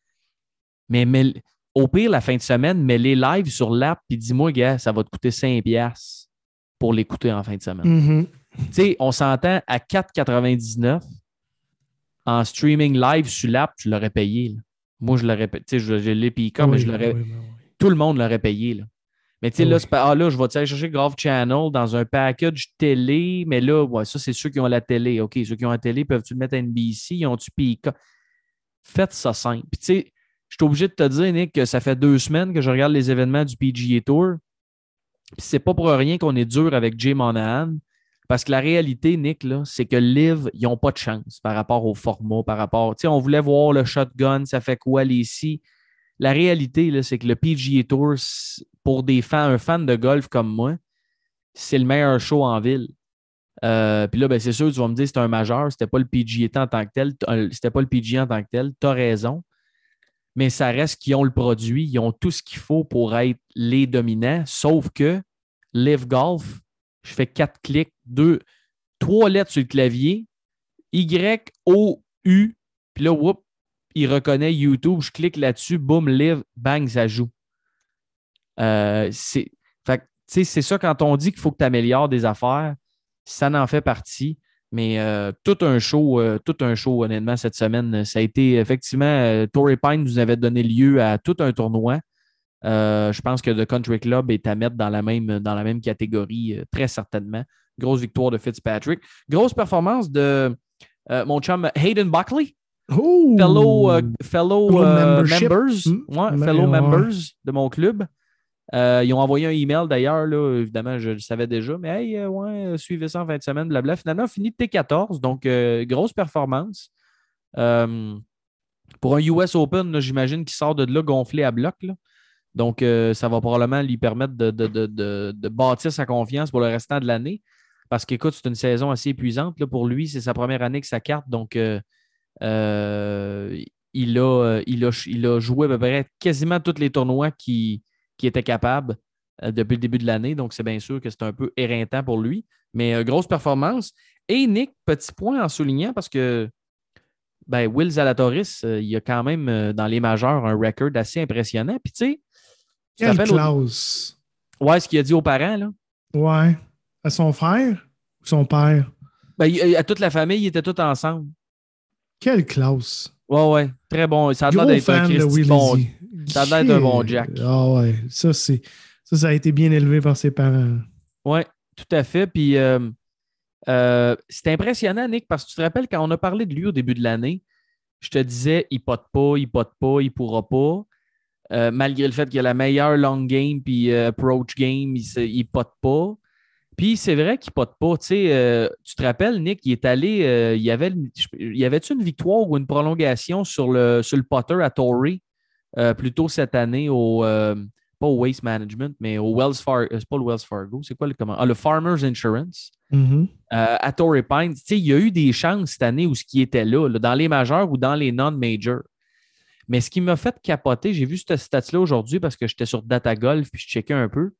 Mais, mets- au pire, la fin de semaine, mets les live sur l'app puis dis-moi, gars, ça va te coûter 5$ piastres pour l'écouter en fin de semaine. Mhm. Tu sais, on s'entend à 4,99 en streaming live sur l'app, tu l'aurais payé. là. Moi, je l'aurais payé. Tu sais, je, je l'ai payé comme, mais je l'aurais. oui, oui, oui. Tout le monde l'aurait payé. Là. Mais tu sais, là, Oui. ah là, je vais aller chercher Grove Channel dans un package télé, mais là, ouais, ça, c'est ceux qui ont la télé. OK, ceux qui ont la télé, peuvent-tu mettre à NBC? Ils ont-tu Pika? Faites ça simple. Puis tu sais, je suis obligé de te dire, Nick, que ça fait deux semaines que je regarde les événements du PGA Tour. Puis c'est pas pour rien qu'on est dur avec Jay Monahan. Parce que la réalité, Nick, là, c'est que Live, ils n'ont pas de chance par rapport au format, par rapport. Tu sais, on voulait voir le shotgun, ça fait quoi les si. La réalité, là, c'est que le PGA Tour, pour des fans, un fan de golf comme moi, c'est le meilleur show en ville. Euh, Puis là, ben, c'est sûr, tu vas me dire c'est un majeur, c'était pas le PGA en tant que tel, euh, c'était pas le PGA en tant que tel, tu as raison. Mais ça reste qu'ils ont le produit, ils ont tout ce qu'il faut pour être les dominants, sauf que Live Golf, je fais quatre clics, deux, trois lettres sur le clavier, Y, O, U, puis là, whoop, il reconnaît YouTube, je clique là-dessus, boum, live, bang, ça joue. Euh, c'est ça quand on dit qu'il faut que tu améliores des affaires, ça n'en fait partie. Mais euh, tout un show, euh, tout un show, honnêtement, cette semaine, ça a été effectivement, Torrey Pine nous avait donné lieu à tout un tournoi. Je pense que The Country Club est à mettre dans la même, dans la même catégorie, très certainement. Grosse victoire de Fitzpatrick. Grosse performance de mon chum Hayden Buckley, fellow, euh, fellow, Fellow euh, membership. members, Mm. ouais, fellow members de mon club. Euh, ils ont envoyé un email d'ailleurs, évidemment, je le savais déjà, mais hey, euh, ouais, euh, suivez ça en fin de semaine, blabla. Finalement, on finit T14, donc grosse performance. Pour un US Open, j'imagine qu'il sort de là gonflé à bloc. là. Donc, ça va probablement lui permettre de, de- de- de- de bâtir sa confiance pour le restant de l'année. Parce qu'écoute, c'est une saison assez épuisante là, pour lui. C'est sa première année que sa carte. Donc, il, a, il, a, il a joué à peu près quasiment tous les tournois qui, qui étaient capables euh, depuis le début de l'année. Donc, c'est bien sûr que c'est un peu éreintant pour lui. Mais euh, grosse performance. Et Nick, petit point en soulignant parce que ben, Will Zalatoris, euh, il a quand même dans les majeurs un record assez impressionnant. Puis tu sais, Quelle au- classe! ouais, ce qu'il a dit aux parents, là. Ouais. À son frère ou son père? Ben, il- à toute la famille, ils étaient tous ensemble. Quelle classe! Ouais, ouais. Très bon. Ça a l'air d'être un Christy bon. Ça a l'air d'un bon Jack. Ah ouais, ça, c'est. Ça, ça a été bien élevé par ses parents. Oui, tout à fait. Puis euh, euh, c'est impressionnant, Nick, parce que tu te rappelles quand on a parlé de lui au début de l'année, je te disais, il pote pas, il pote pas, il pourra pas. Euh, malgré le fait qu'il a la meilleure long game puis approach game, il, pote pas. Puis c'est vrai qu'il pote pas. Tu sais, euh, tu te rappelles, Nick, il est allé, euh, il y avait, il avait-tu une victoire ou une prolongation sur le, sur le putter à Torrey? Euh, plus tôt cette année au, euh, pas au Waste Management, mais au Wells Fargo, c'est pas le Wells Fargo, c'est quoi le comment? Ah, le Farmers Insurance Mhm. euh, à Torrey Pines. Il y a eu des chances cette année où ce qui était là, là, dans les majeurs ou dans les non-majors. Mais ce qui m'a fait capoter, j'ai vu cette stat-là aujourd'hui parce que j'étais sur Data Golf puis je checkais un peu.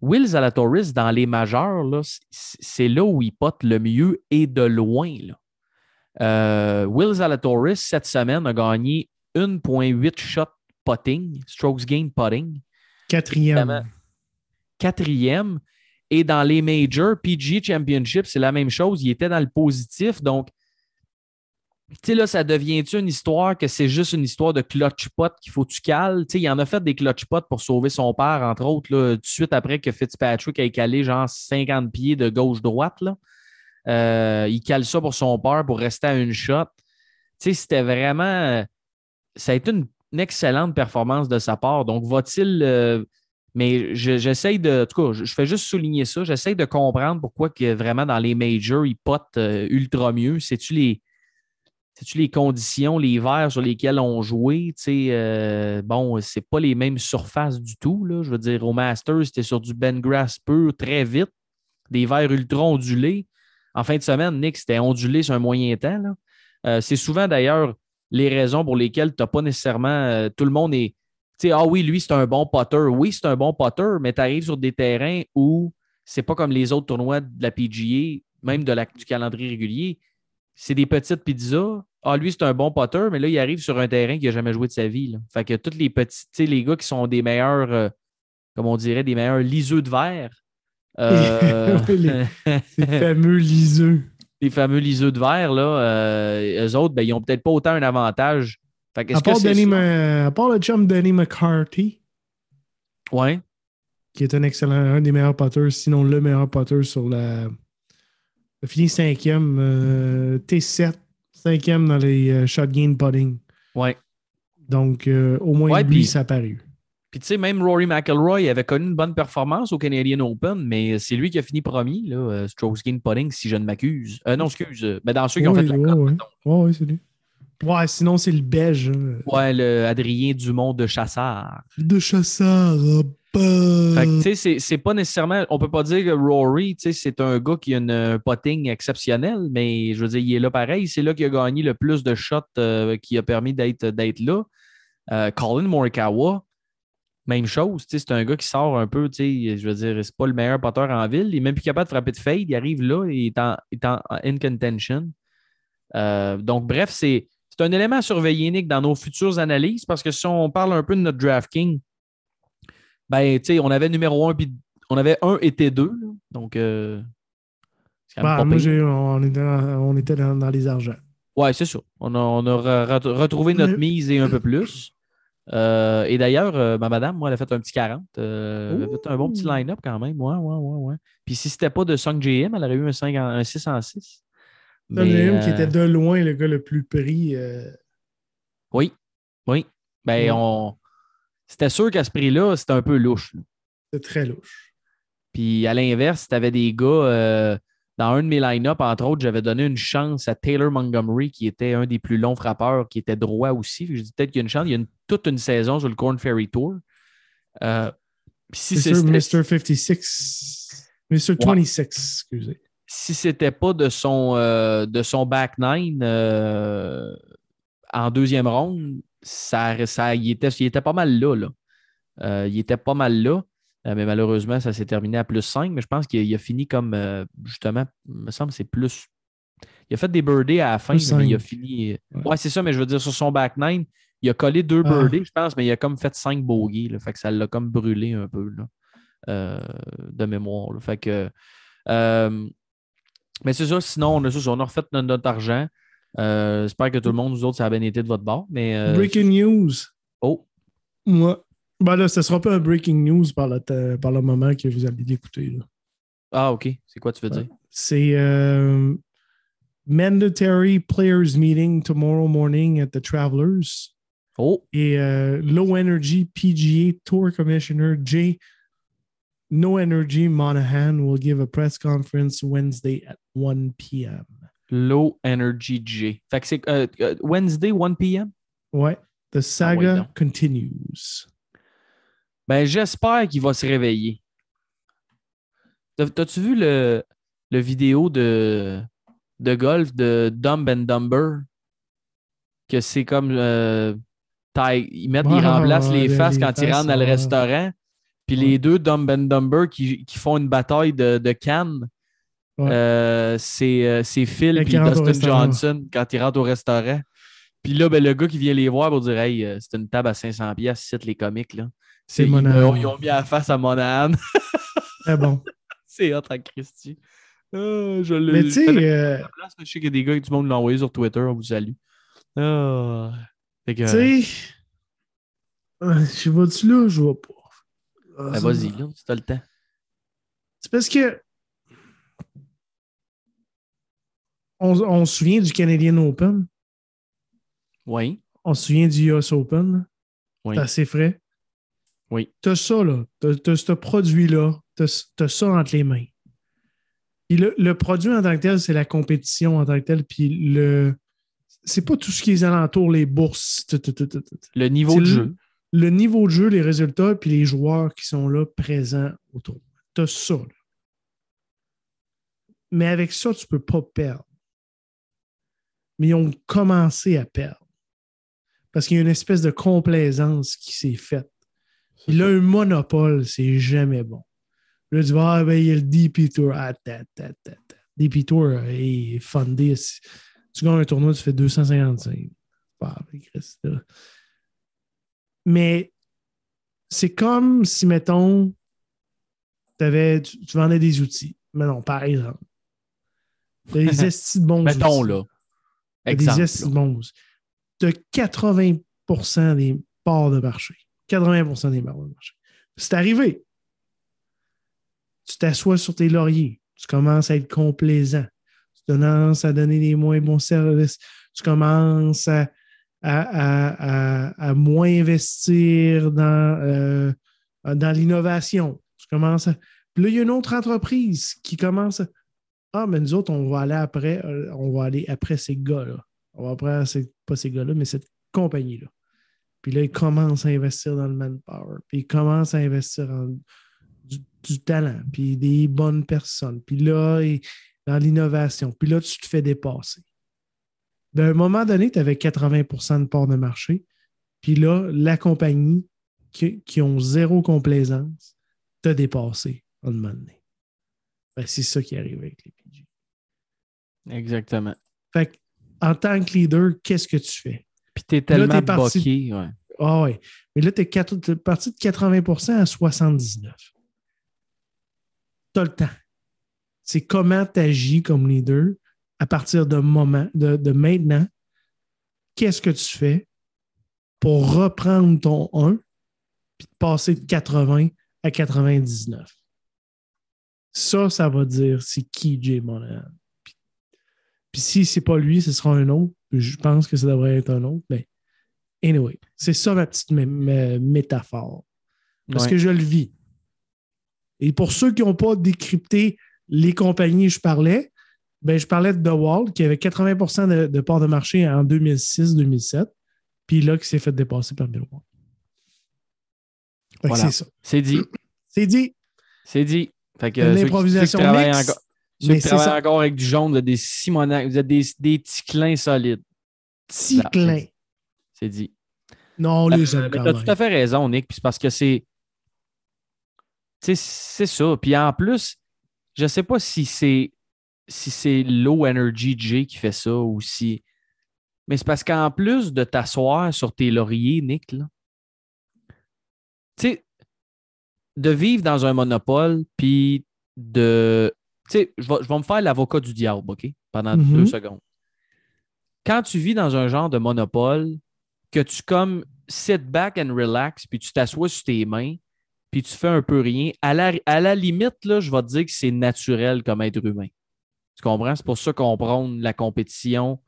Will Zalatoris, dans les majeurs, là, c'est là où il pote le mieux et de loin. Là. Euh, Will Zalatoris, cette semaine, a gagné 1,8 shot putting, strokes gain putting Quatrième. Évidemment. quatrième. Et dans les majors, PG Championship, c'est la même chose. Il était dans le positif. Donc, tu sais, là, ça devient-tu une histoire que c'est juste une histoire de clutch pot qu'il faut que tu cales? Tu sais, il en a fait des clutch pots pour sauver son père, entre autres, là, tout de suite après que Fitzpatrick ait calé genre 50 pieds de gauche-droite. là. Euh, il cale ça pour son père pour rester à une shot. Tu sais, c'était vraiment. Ça a été une, excellente performance de sa part. Donc, va-t-il. euh, mais je- j'essaye de. En tout cas, je, fais juste souligner ça. J'essaye de comprendre pourquoi que vraiment dans les majors, ils potent euh, ultra mieux. C'est-tu les. Les conditions, les verres sur lesquels on jouait? Euh, bon, c'est pas les mêmes surfaces du tout. Je veux dire, au Masters, c'était sur du Ben Grass pur très vite, des verres ultra ondulés. En fin de semaine, Nick, c'était ondulé sur un moyen temps. Euh, c'est souvent d'ailleurs les raisons pour lesquelles tu n'as pas nécessairement. euh, tout le monde est. Tu sais, ah oui, lui, c'est un bon potter. Oui, c'est un bon potter, mais tu arrives sur des terrains où c'est pas comme les autres tournois de la PGA, même de la, du calendrier régulier. C'est des petites pizzas. Ah, lui, c'est un bon potter, mais là, il arrive sur un terrain qu'il n'a jamais joué de sa vie. là. Fait que tous les petits, tu sais, les gars qui sont des meilleurs, euh, comme on dirait, des meilleurs liseux de verre. euh, les- Ces fameux liseux. Les fameux liseux de verre, là, euh, eux autres, ben, ils n'ont peut-être pas autant un avantage. Fait que À que part, c'est Danny ça? Ma- à part le chum Danny McCarthy, Ouais. qui est un excellent, un des meilleurs potters, sinon le meilleur potter sur la. Il a fini cinquième, euh, T7, cinquième dans les euh, shot gain putting. Ouais. Donc, euh, au moins, Ouais, lui, ça a paru. Puis tu sais, même Rory McIlroy avait connu une bonne performance au Canadian Open, mais c'est lui qui a fini premier, là, euh, strokes gain putting, si je ne m'accuse. Euh, non, excuse. euh, ben, dans ceux qui ont fait la mettons. Ouais, ouais, c'est lui. Ouais, sinon, c'est le beige. hein. Ouais, le Adrien Dumont de Chassard. De chasseur. ah, bah. Fait que, tu sais, c'est- pas nécessairement. On peut pas dire que Rory, tu sais, c'est un gars qui a une- un potting exceptionnel, mais je veux dire, il est là pareil. C'est là qu'il a gagné le plus de shots euh, qui a permis d'être d'être là. Euh, Colin Morikawa, même chose. C'est un gars qui sort un peu, je veux dire, c'est pas le meilleur poteur en ville. Il est même plus capable de frapper de fade. Il arrive là et il est en, il est en in contention. Euh, donc, bref, c'est c'est un élément à surveiller, Nick, dans nos futures analyses, parce que si on parle un peu de notre DraftKings, ben, tu sais, on avait numéro 1 puis on avait 1 et T2. là. Donc, euh, Bah, pas moi, on était, dans, on était dans, dans les argents. Ouais, c'est ça. On a, on a re- re- retrouvé notre Mais- mise et un peu plus. Euh, et d'ailleurs, euh, ma madame, moi, elle a fait un petit 40. euh, elle a fait un bon petit line-up quand même. Ouais, ouais, ouais, ouais. Puis si c'était pas de Sung JM, elle aurait eu un, 5 en- un 6 en 6. Tom Mais, Lim, qui était de loin le gars le plus pris. Oui, oui. Ben, Ouais. on... C'était sûr qu'à ce prix-là, c'était un peu louche. C'était très louche. Puis à l'inverse, tu avais des gars, dans un de mes line-up, entre autres, j'avais donné une chance à Taylor Montgomery, qui était un des plus longs frappeurs, qui était droit aussi. Je dis peut-être qu'il y a une chance. Il y a une- toute une saison sur le Corn Ferry Tour. Euh, si Mr. c'était- Mr. 56. Mr. 26, excusez. si c'était pas de son, euh, de son back nine euh, en deuxième ronde, ça, ça, il, était, il était pas mal là. là. Euh, il était pas mal là. Euh, mais malheureusement, ça s'est terminé à plus 5. Mais je pense qu'il a fini comme euh, justement, il me semble que c'est plus. Il a fait des birdies à la fin, Plus mais il a fini. Ouais. Ouais, c'est ça, mais je veux dire, sur son back nine, il a collé deux Ah. birdies, je pense, mais il a comme fait cinq bogeys. Là, fait que ça l'a comme brûlé un peu là, euh, de mémoire. là. Fait que. euh, mais c'est ça, sinon, on a, on a refait notre, notre argent. Euh, J'espère que tout le monde, nous autres, ça a bien été de votre bord. Mais, euh, Breaking news. Oh, Moi. Ben là, ce sera pas un breaking news par le, par le moment que vous allez l'écouter. ah, OK. C'est quoi tu veux dire? C'est euh, Mandatory Players Meeting tomorrow morning at the Travelers. Oh, Et euh, Low Energy PGA Tour Commissioner Jay No Energy Monahan will give a press conference Wednesday at 1 p.m. Low Energy J. Fait que c'est euh, euh, Wednesday, 1 p.m. Ouais. The saga donc. continues. Ben, j'espère qu'il va se réveiller. T'as- T'as-tu vu le, le vidéo de, de golf de Dumb and Dumber? Que c'est comme. euh, ils mettent, ils remplacent les faces les quand ils rentrent dans le restaurant. Puis Ouais. les deux Dumb and Dumber qui, qui font une bataille de, de cannes. Ouais. euh, c'est euh, c'est Phil et Dustin. Johnson quand ils rentrent au restaurant. Puis là, ben, le gars qui vient les voir pour dire Hey, c'est une table à 500$, piastres, c'est les comiques. Là. C'est ils, Monahan. ils ont- mis la face à Monahan. Très bon. c'est hot en Christy. Ah, je le Mais tu sais, je euh, je sais qu'il y a des gars qui du monde l'ont envoyé sur Twitter. On vous salue. Ah. Tu sais, euh, je vais-tu là, je vais pas. Ah, ben, vas-y, là, si t'as le temps. C'est parce que on, on se souvient du Canadian Open, Oui. on se souvient du US Open. Oui. C'est assez frais. Oui. T'as ça, là. T'as, t'as ce produit-là. T'as, t'as ça entre les mains. Puis le, le produit en tant que tel, c'est la compétition en tant que tel. Puis le. C'est pas tout ce qui est alentour, les bourses. tout, tout, tout, tout, tout. Le niveau de le- jeu. Le niveau de jeu, les résultats, puis les joueurs qui sont là présents autour. T'as ça, là. Mais avec ça, tu peux pas perdre. Mais ils ont commencé à perdre. Parce qu'il y a une espèce de complaisance qui s'est faite. Puis là, un monopole, c'est jamais bon. Là, tu vas, ah, ben, il y a le DP Tour. Ah, ta, ta, ta, ta. DP Tour est fundé. Tu gagnes un tournoi, tu fais 255. Ah, ben, Christ, là. Mais c'est comme si, mettons, tu, tu vendais des outils. Mais non, par exemple. Des estis de bons Mettons, outils. là. Exemple. des estis de bons outils. T'as 80% des parts de marché. 80% des parts marché. C'est arrivé. Tu t'assois sur tes lauriers. Tu commences à être complaisant. Tu commences à donner des moins bons services. Tu commences à, à, à- à- moins investir dans, euh, dans l'innovation. Tu commences à... Puis là, il y a une autre entreprise qui commence à... Ah, mais nous autres, on va aller après, euh, on va aller après ces gars-là. On va après, pas ces gars-là, mais cette compagnie-là. Puis là, ils commencent à investir dans le manpower. Puis ils commencent à investir en du, du talent, puis des bonnes personnes. Puis là, dans l'innovation. Puis là, tu te fais dépasser. À un moment donné, tu avais 80% de part de marché. Puis là, la compagnie qui, qui ont zéro complaisance t'a dépassé en un moment donné. Ben, c'est ça qui arrive avec les PG. Exactement. Fait que, en tant que leader, qu'est-ce que tu fais? Puis t'es Là, tellement t'es parti- boqué. Ouais. Ah ouais. Mais là, tu es, parti de 80% à 79 Tu as le temps. C'est comment tu agis comme leader à partir de, moment, de, de maintenant. Qu'est-ce que tu fais pour reprendre ton 1 puis de passer de 80 à 99? Ça, ça va dire c'est qui Jay Monahan. Puis, si c'est pas lui, ce sera un autre. Je pense que ça devrait être un autre. Mais Anyway, c'est ça ma petite mé- mé- métaphore. Parce Ouais. que je le vis. Et pour ceux qui n'ont pas décrypté les compagnies que je parlais, ben, je parlais de The Wall qui avait 80 de, de part de marché en 2006-2007, puis là, qui s'est fait dépasser par Bill Voilà. C'est ça. C'est dit. C'est dit. C'est dit. Fait que l'improvisation mixte, ceux mais qui c'est travaillent ça. encore avec du jaune, vous êtes des Simonac, vous êtes des, des petits clins solides. Clin. C'est dit. Non, Euh, les t'as même. tout à fait raison, Nick. Puis c'est parce que c'est. Tu sais, c'est ça. Puis en plus, je sais pas si c'est si c'est low energy J qui fait ça ou si. Mais c'est parce qu'en plus de t'asseoir sur tes lauriers, Nick, là, tu sais, de vivre dans un monopole, puis de. Sais, je vais, je vais me faire l'avocat du diable, OK? Pendant Mhm. deux secondes. Quand tu vis dans un genre de monopole, que tu comme sit back and relax, puis tu t'assois sur tes mains, puis tu fais un peu rien, à la, à la limite, là, je vais te dire que c'est naturel comme être humain. Tu comprends? C'est pour ça qu'on prône la compétition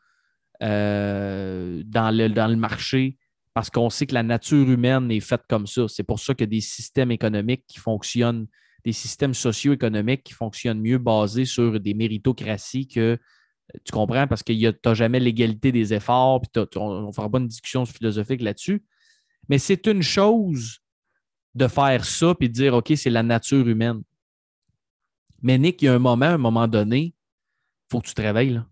euh, dans, le, dans le marché, parce qu'on sait que la nature humaine est faite comme ça. C'est pour ça que des systèmes économiques qui fonctionnent, des systèmes socio-économiques qui fonctionnent mieux basés sur des méritocraties que tu comprends? Parce que tu n'as jamais l'égalité des efforts, puis on ne fera pas une discussion philosophique là-dessus. Mais c'est une chose de faire ça puis de dire OK, c'est la nature humaine. Mais Nick, il y a un moment, un moment donné, il faut que tu te réveilles. Là.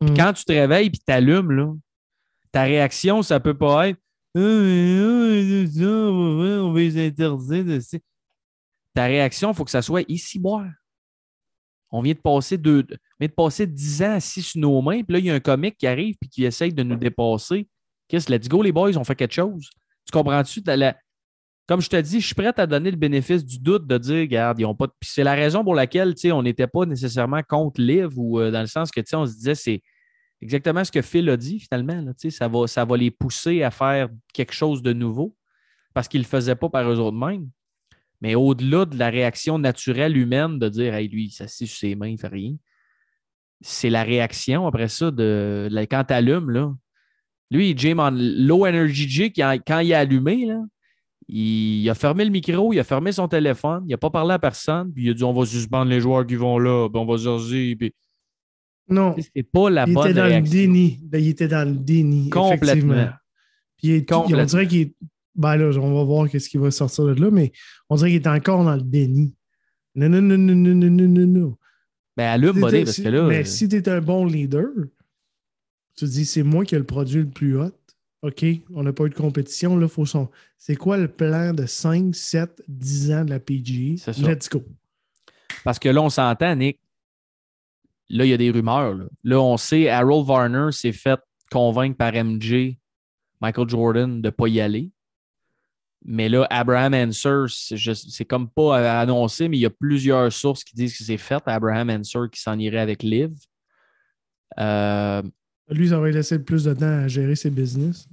Puis Mm. quand tu te réveilles puis tu allumes, là, ta réaction, ça peut pas être Ah, on va- les interdire de ça. Ta réaction, il faut que ça soit ici boire. On vient de passer deux, on vient de passer 10 ans assis sur nos mains, puis là, il y a un comique qui arrive et qui essaye de nous dépasser. Qu'est-ce, let's go, les boys, on fait quelque chose. Tu comprends-tu? La- Comme je te dis, je suis prêt à donner le bénéfice du doute de dire, regarde, ils ont pas. de- Puis c'est la raison pour laquelle, tu sais, on n'était pas nécessairement contre Liv ou euh, dans le sens que, tu sais, on se disait, c'est exactement ce que Phil a dit finalement. là, tu sais, ça, va, ça va les pousser à faire quelque chose de nouveau parce qu'ils ne le faisaient pas par eux autres mêmes. Mais au-delà de la réaction naturelle humaine de dire, hey, lui, il s'assied sur ses mains, il ne fait rien, c'est la réaction après ça de quand tu allumes, là. Lui, Jim, en low energy J, quand, il a allumé, là, il, a fermé le micro, il a fermé son téléphone, il n'a pas parlé à personne, puis il a dit on va suspendre les joueurs qui vont là, puis on va sortir. Puis... Non. C'est pas la il bonne était dans réaction. le déni. Ben, il était dans le déni. Complètement. Puis il on Complètement. dirait qu'il ben là, on va voir qu'est-ce qui va sortir de là, mais on dirait qu'il est encore dans le déni. Non, non, non, non, non, non, non, non. Ben, allume, parce que là. Mais euh, si tu es un bon leader, tu te dis, c'est moi qui ai le produit le plus haut. OK, on n'a pas eu de compétition, là, faut son. C'est quoi le plan de 5, 7, 10 ans de la PG? Let's go. Parce que là, on s'entend, Nick. Là, il y a des rumeurs. Là, là on sait, Harold Varner s'est fait convaincre par MJ, Michael Jordan, de ne pas y aller. Mais là, Abraham Answer, c'est comme pas annoncé, mais il y a plusieurs sources qui disent que c'est fait. Abraham Answer qui s'en irait avec Liv. Euh, Lui, ça laisser le plus de temps à gérer ses business.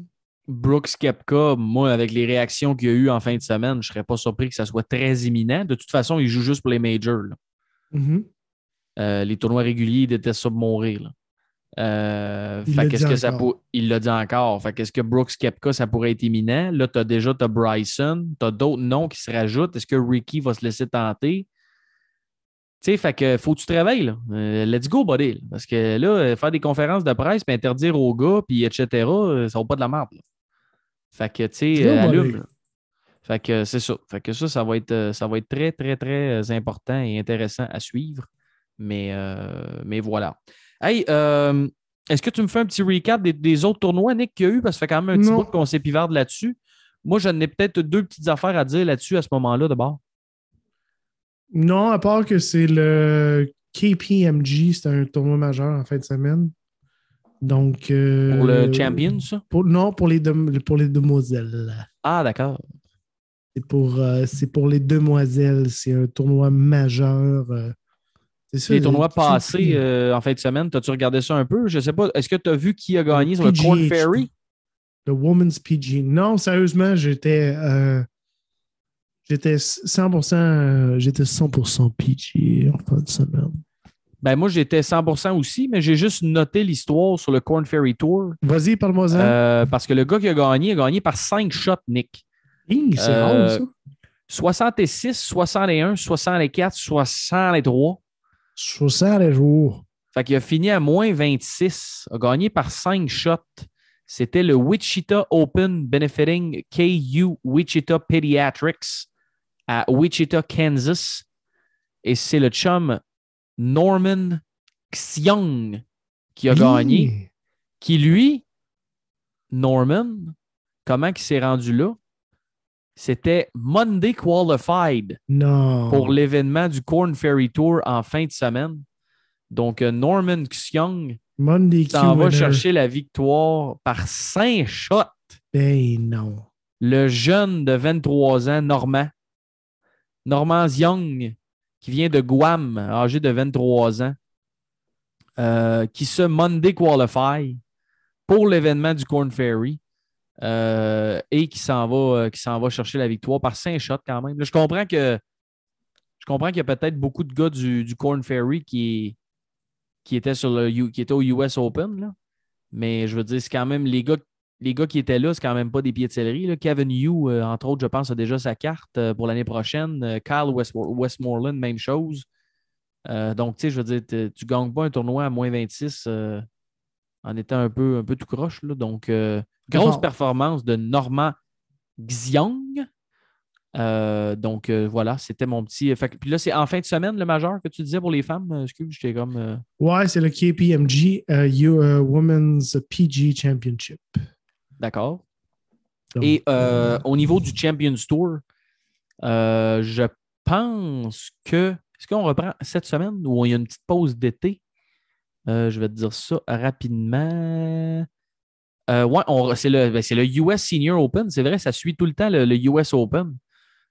Brooks Kepka, moi, avec les réactions qu'il y a eu en fin de semaine, je ne serais pas surpris que ça soit très imminent. De toute façon, il joue juste pour les majors. là. Mhm. Euh, les tournois réguliers, ils détestent ça de mourir. là. Euh, Il fait l'a qu'est-ce dit que ça pour- Il l'a dit encore. Fait qu'est-ce que Brooks Kepka, ça pourrait être imminent? Là, tu as déjà Bryson, tu as d'autres noms qui se rajoutent. Est-ce que Ricky va se laisser tenter? Tu sais, fait que faut que tu te réveilles. Là. Euh, let's go, buddy. là. Parce que là, euh, faire des conférences de presse puis interdire aux gars, puis etc., ça vaut pas de la merde. là. Fait que, tu sais, euh, allume. Fait que c'est ça. Fait que ça, ça va être, ça va être très, très, très important et intéressant à suivre. Mais, mais voilà. Hey, euh, est-ce que tu me fais un petit recap des, des autres tournois, Nick, qu'il y a eu? Parce que ça fait quand même un petit bout qu'on s'est pivarde là-dessus. Moi, j'en ai peut-être deux petites affaires à dire là-dessus à ce moment-là, d'abord. Non, à part que c'est le KPMG, c'est un tournoi majeur en fin de semaine. Donc. euh, Pour le champion, ça? pour- non, pour les, pour les demoiselles. Ah, d'accord. C'est pour, euh, pour les demoiselles. C'est un tournoi majeur. euh, ça, Les tournois passés euh, en fin de semaine, as-tu regardé ça un peu? Je sais pas. Est-ce que tu as vu qui a gagné sur le Corn Ferry? Le Women's PG. Non, sérieusement, j'étais. euh, j'étais 100%, euh, j'étais 100% PG en fin de semaine. Ben, moi, j'étais 100% aussi, mais j'ai juste noté l'histoire sur le Corn Ferry Tour. Vas-y, parle-moi ça. euh, parce que le gars qui a gagné a gagné par 5 shots, Nick. c'est euh, rare, ça. 66, 61, 64, 63. 60 les jours. Fait qu'il a fini à moins 26, a gagné par 5 shots. C'était le Wichita Open benefiting KU Wichita Pediatrics à Wichita, Kansas. Et c'est le chum Norman Xiong qui a gagné. Qui, lui, Norman, comment il s'est rendu là? C'était Monday Qualified Non. pour l'événement du Corn Ferry Tour en fin de semaine. Donc, euh, Norman Xiong s'en va chercher la victoire par 5 shots. Ben non. Le jeune de 23 ans, Normand. Normand Young, qui vient de Guam, âgé de 23 ans, euh, qui se Monday Qualify pour l'événement du Corn Ferry euh, et qui s'en va, euh, qui s'en va chercher la victoire par 5 shots quand même. Je comprends que je comprends qu'il y a peut-être beaucoup de gars du, Corn Ferry qui, qui, étaient sur le, qui au US Open. là. Mais je veux dire, c'est quand même les gars, les gars qui étaient là, c'est quand même pas des pieds de céleri. Kevin Yu, euh, entre autres, je pense, a déjà sa carte euh, pour l'année prochaine. Kyle West- Westmoreland, même chose. Donc, tu sais, je veux dire, tu gagnes pas un tournoi à moins 26 euh, en étant un peu, un peu tout croche. là. Donc, euh, grosse performance de Normand Xiong. Euh, donc, euh, voilà, c'était mon petit. fait puis là, c'est en fin de semaine le majeur que tu disais pour les femmes. Excuse, j'étais comme. Ouais, c'est le KPMG U- euh, Women's PG Championship. D'accord. Et au niveau du Champions Tour, je pense que. Est-ce qu'on reprend cette semaine ou il y a une petite pause d'été? Euh, je vais te dire ça rapidement. Euh, ouais, on- c'est le, ben, c'est le US Senior Open. C'est vrai, ça suit tout le temps le, le US Open.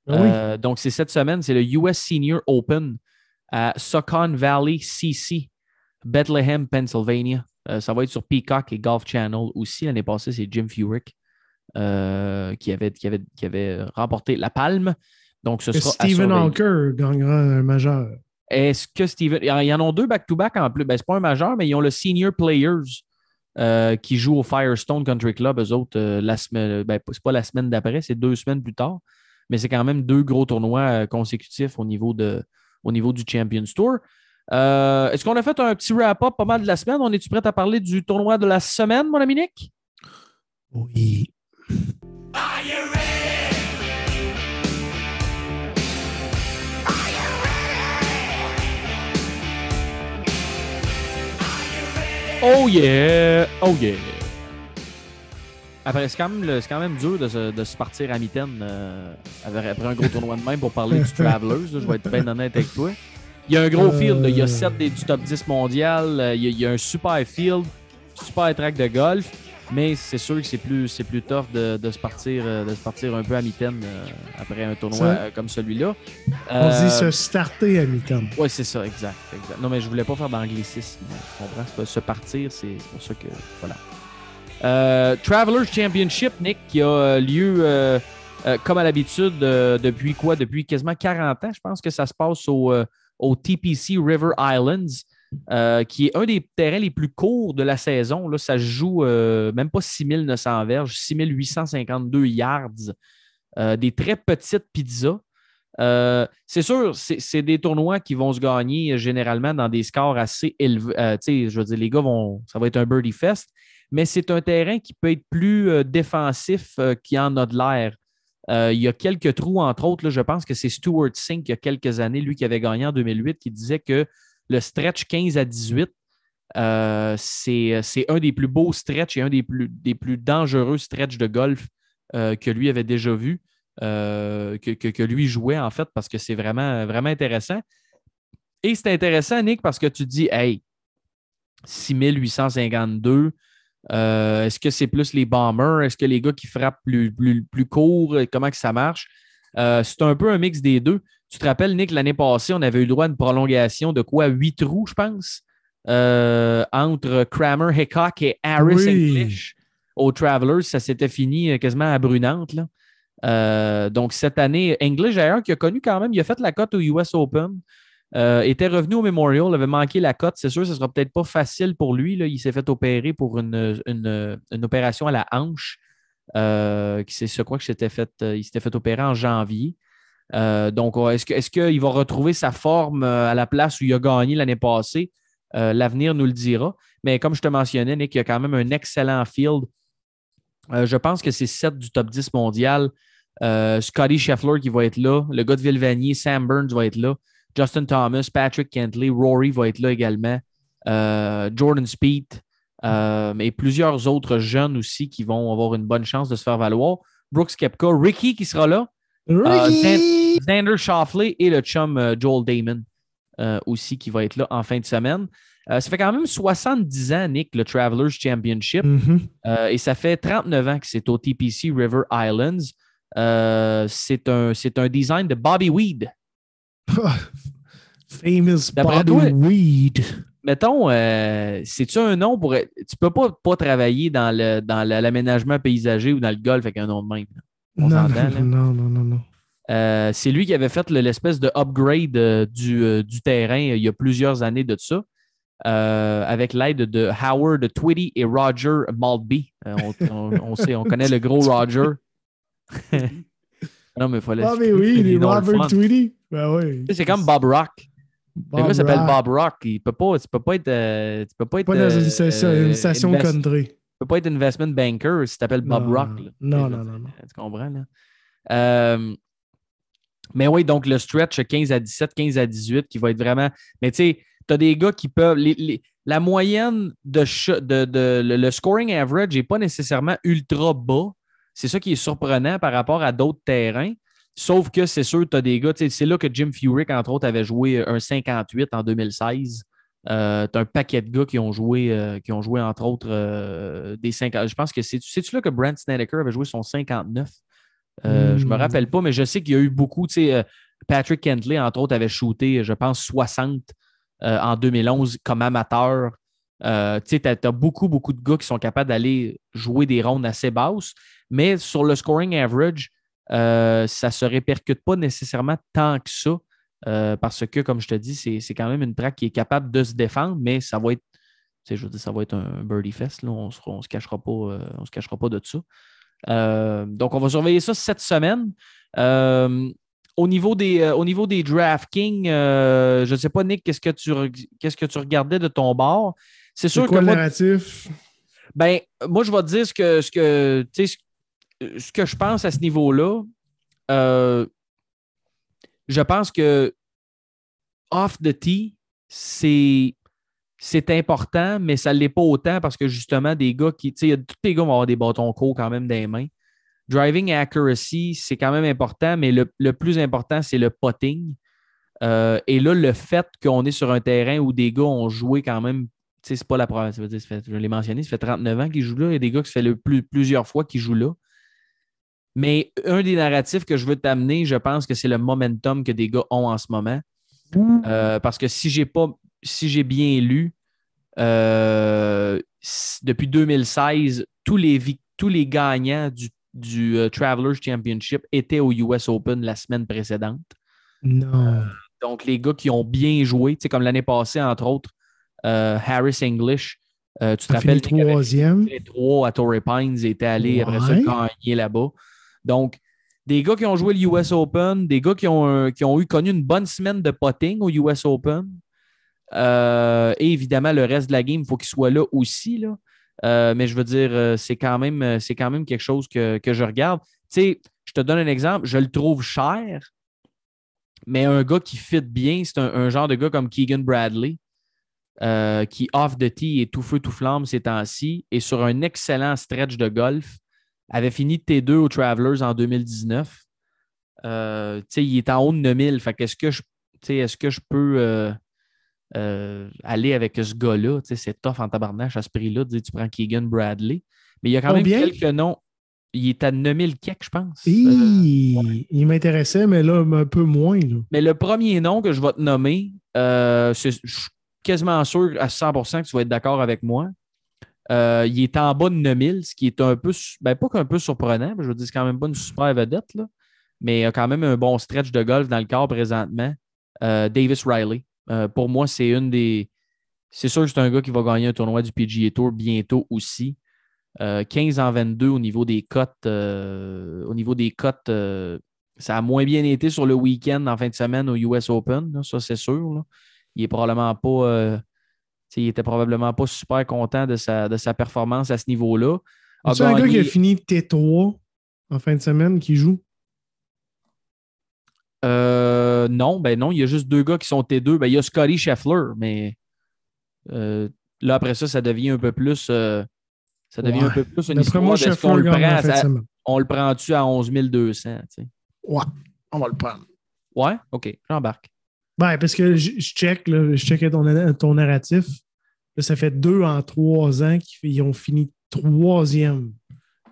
Ah oui. Euh, donc, c'est cette semaine, c'est le US Senior Open à Saucon Valley CC, Bethlehem, Pennsylvania. Ça va être sur Peacock et Golf Channel aussi. L'année passée, c'est Jim Furyk qui, avait, qui, avait, qui avait remporté la palme. Donc, ce sera Stephen. Hawker gagnera un majeur. Est-ce que Steven. Il y en a deux back-to-back en plus. Ben, c'est pas un majeur, mais ils ont le Senior Players euh, qui joue au Firestone Country Club. Eux autres, euh, la semaine. Ben, c'est pas la semaine d'après, c'est deux semaines plus tard. Mais c'est quand même deux gros tournois euh, consécutifs au niveau, de, au niveau du Champions Tour. Euh, Est-ce qu'on a fait un petit wrap-up pas mal de la semaine? On est-tu prêt à parler du tournoi de la semaine, mon ami Nick? Oui. Oh yeah! Oh yeah! après, c'est quand, quand même dur de se, de se partir à mitaine euh, après, un gros tournoi de même pour parler du Travelers. là, je vais être bien honnête avec toi. Il y a un gros Euh. field. là. Il y a 7 des, du top 10 mondial. euh, Il y, a, il y a un super field, super track de golf. Mais c'est sûr que c'est plus, c'est plus tough de, de se partir, euh, de se partir un peu à mitaine euh, après un tournoi Ça. euh, comme celui-là. On dit se starter à mi-temps. oui, c'est ça, exact, exact. Non, mais je voulais pas faire d'anglicisme. Tu comprends? Pas se partir, c'est pour ça que. Voilà. Euh, Travelers Championship, Nick, qui a lieu euh, euh, comme à l'habitude depuis quoi? Depuis quasiment 40 ans. Je pense que ça se passe au, au TPC River Islands, euh, qui est un des terrains les plus courts de la saison. Là, ça joue euh, même pas 6900 verges, 6852 yards. Euh, des très petites pizzas. C'est sûr, c'est des tournois qui vont se gagner généralement dans des scores assez élevés. Je veux dire, les gars vont. Ça va être un birdie fest, mais c'est un terrain qui peut être plus défensif qu'il en a de l'air. Il y a quelques trous, entre autres. là, je pense que c'est Stuart Sink, il y a quelques années, lui qui avait gagné en 2008, qui disait que le stretch 15 à 18, euh, c'est c'est un des plus beaux stretch et un des plus, dangereux stretch de golf euh, que lui avait déjà vu, euh, que, lui jouait en fait, parce que c'est vraiment, intéressant. Et c'est intéressant, Nick, parce que tu dis, hey, 6852, euh, est-ce que c'est plus les bombers? Est-ce que les gars qui frappent plus, plus, court? Comment ça marche? Euh, c'est un peu un mix des deux. Tu te rappelles, Nick, l'année passée, on avait eu le droit à une prolongation de quoi? Huit trous, je pense, euh, entre Kramer, Hickok et Harris Oui. English aux Travelers. Ça s'était fini euh, quasiment à brunante. Là. Euh, donc, cette année, English, d'ailleurs, qui a connu quand même, il a fait la cote au US Open, euh, était revenu au Memorial, avait manqué la cote. C'est sûr, ce ne sera peut-être pas facile pour lui. Là. Il s'est fait opérer pour une, une- une opération à la hanche. Euh, c'est je crois que s'était fait, il s'était fait opérer en janvier. Euh, donc, est-ce qu'il va retrouver sa forme euh, à la place où il a gagné l'année passée? Euh, L'avenir nous le dira. Mais comme je te mentionnais, Nick, il y a quand même un excellent field. Je pense que c'est 7 du top 10 mondial. Scotty Scheffler qui va être là. Le gars de Villevanier, Sam Burns va être là. Justin Thomas, Patrick Kentley, Rory va être là également. Jordan Speed et plusieurs autres jeunes aussi qui vont avoir une bonne chance de se faire valoir. Brooks Kepka, Ricky qui sera là. Ricky! Xander Shoffley et le chum euh, Joel Damon euh, aussi qui va être là en fin de semaine. Euh, ça fait quand même 70 ans, Nick, le Travelers Championship. Mhm. Euh, et ça fait 39 ans que c'est au TPC River Islands. Euh, c'est un, design de Bobby Weed. Famous Bobby toi- Weed. Mettons, euh, c'est-tu un nom pour. Tu peux pas, pas travailler dans, le, dans le- l'aménagement paysager ou dans le golf avec un nom de même. là. On Non, non, non, non, non. Euh, c'est lui qui avait fait le- l'espèce de upgrade euh, du, euh, du terrain il y a plusieurs années de ça, avec l'aide de Howard Twitty et Roger Maltby. On, on- on sait, on connaît le gros Roger. non, mais il fallait. Ah, mais oui, les Robert. Tweedy. Ben oui. C'est comme Bob Rock. Le gars s'appelle. Bob Rock. Il peut pas, tu peux pas être. tu peux pas être. Pas dans une station, une station invest- country. Tu peux pas être investment banker si tu t'appelles Bob Non, Rock. là. non, non, non, non. Tu comprends, là? Euh, mais oui, donc le stretch 15 à 17, 15 à 18 qui va être vraiment. Mais tu sais, tu as des gars qui peuvent. les- les- la moyenne de, de, de- le, le scoring average n'est pas nécessairement ultra bas. C'est ça qui est surprenant par rapport à d'autres terrains. Sauf que c'est sûr, tu as des gars. C'est là que Jim Furyk, entre autres, avait joué un 58 en 2016. Euh, tu as un paquet de gars qui ont joué, euh, qui ont joué entre autres, euh, des 50. Je pense que c'est. C'est-tu là que Brent Snedeker avait joué son 59? Euh, Je me Hmm. rappelle pas, mais je sais qu'il y a eu beaucoup. tu sais, Patrick Kentley, entre autres, avait shooté, je pense, 60 euh, en 2011 comme amateur. Tu as, beaucoup, beaucoup de gars qui sont capables d'aller jouer des rondes assez basses, mais sur le scoring average, ça ne se répercute pas nécessairement tant que ça, euh, parce que, comme je te dis, c'est c'est quand même une track qui est capable de se défendre, mais ça va être, tu sais, je veux dire, ça va être un birdie fest. Là. On ne se, cachera pas, euh, on se cachera pas de ça. Euh, donc, on va surveiller ça cette semaine. Au niveau des, au niveau des DraftKings, je ne sais pas, Nick, qu'est-ce que tu, qu'est-ce que tu regardais de ton bord? C'est sûr quoi que le moi, narratif? ben, moi, je vais te dire ce que, ce que, ce, ce que je pense à ce niveau-là. Euh, je pense que off the tee, c'est important, mais ça ne l'est pas autant parce que justement, des gars qui. Tu sais, tous les gars vont avoir des bâtons courts quand même dans les mains. Driving accuracy, c'est quand même important, mais le, plus important, c'est le putting. Euh, et là, le fait qu'on est sur un terrain où des gars ont joué quand même, tu sais, c'est pas la première. Je l'ai mentionné, ça fait 39 ans qu'ils jouent là. Il y a des gars qui ça fait le plus, plusieurs fois qu'ils jouent là. Mais un des narratifs que je veux t'amener, je pense que c'est le momentum que des gars ont en ce moment. Euh, parce que si j'ai pas, si j'ai bien lu, euh, depuis 2016, tous les, tous les gagnants du, du euh, Travelers Championship étaient au US Open la semaine précédente. Non. Donc, les gars qui ont bien joué, tu sais, comme l'année passée, entre autres, Harris English, tu te rappelles, troisième. les trois à Torrey Pines étaient allés après ça gagner là-bas. Donc, des gars qui ont joué le US Open, des gars qui ont, eu connu une bonne semaine de potting au US Open. Euh, et évidemment, le reste de la game, il faut qu'il soit là aussi. Là. Euh, mais je veux dire, euh, c'est quand même, quelque chose que, je regarde. Tu sais, je te donne un exemple, je le trouve cher, mais un gars qui fit bien, c'est un, genre de gars comme Keegan Bradley, qui off the tee est tout feu, tout flamme ces temps-ci, et sur un excellent stretch de golf, avait fini T2 aux Travelers en 2019. Euh, il est en haut de 9000. Fait qu'est-ce que je, est-ce que je peux euh, euh, aller avec ce gars-là? C'est tough en tabarnache à ce prix-là tu prends Keegan Bradley. Mais il y a quand Combien? même quelques noms. Il est à 9000 quelques, je pense. Il m'intéressait, mais là, un peu moins. Là. mais le premier nom que je vais te nommer, je suis quasiment sûr à 100% que tu vas être d'accord avec moi. Euh, il est en bas de 9000, ce qui est un peu, ben, pas qu'un peu surprenant, je veux dire, c'est quand même pas une super vedette, là, mais il a quand même un bon stretch de golf dans le corps présentement. Euh, Davis Riley. Euh, pour moi, c'est une des. C'est sûr que c'est un gars qui va gagner un tournoi du PGA Tour bientôt aussi. Euh, 15 en 22 au niveau des cotes. au niveau des cotes, ça a moins bien été sur le week-end en fin de semaine au US Open, ça c'est sûr. Il est probablement pas. Il était probablement pas super content de sa, de sa performance à ce niveau-là. C'est un gars qui a fini T3 en fin de semaine qui joue? Euh, non, ben non, il y a juste deux gars qui sont T2. Ben, il y a Scotty Scheffler, mais euh, là, après ça, ça devient un peu plus. euh, ça devient Ouais. un peu plus une histoire moi, de ce Scheffler qu'on le prend. en semaine. on le prend-tu à 11 200? tu sais? Ouais, on va le prendre. Ouais, OK, j'embarque. Ben, parce que je, je check, là, je checkais ton, ton narratif. Ça fait deux en trois ans qu'ils ont fini troisième.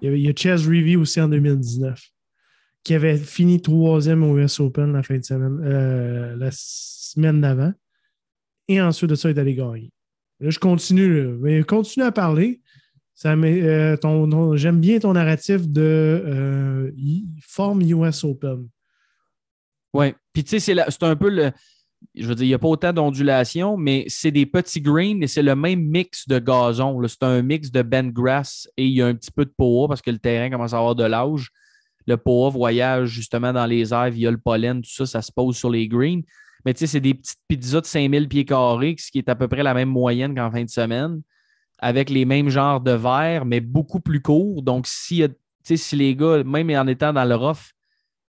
Il y, avait, il a Chess Review aussi en 2019, qui avait fini troisième au US Open la fin de semaine, euh, la semaine d'avant. Et ensuite de ça, il est allé gagner. Là, je continue, mais continue à parler. Euh, J'aime bien ton narratif de euh, forme US Open. Oui. Puis, tu sais, c'est un peu le. Je veux dire, il n'y a pas autant d'ondulation, mais c'est des petits greens et c'est le même mix de gazon. C'est un mix de bent grass et il y a un petit peu de poa parce que le terrain commence à avoir de l'âge. Le poa voyage justement dans les airs via le pollen, tout ça, ça se pose sur les greens. Mais tu sais, c'est des petites pizzas de 5000 pieds carrés, ce qui est à peu près la même moyenne qu'en fin de semaine, avec les mêmes genres de verres, mais beaucoup plus courts. Donc, si, si les gars, même en étant dans le rough,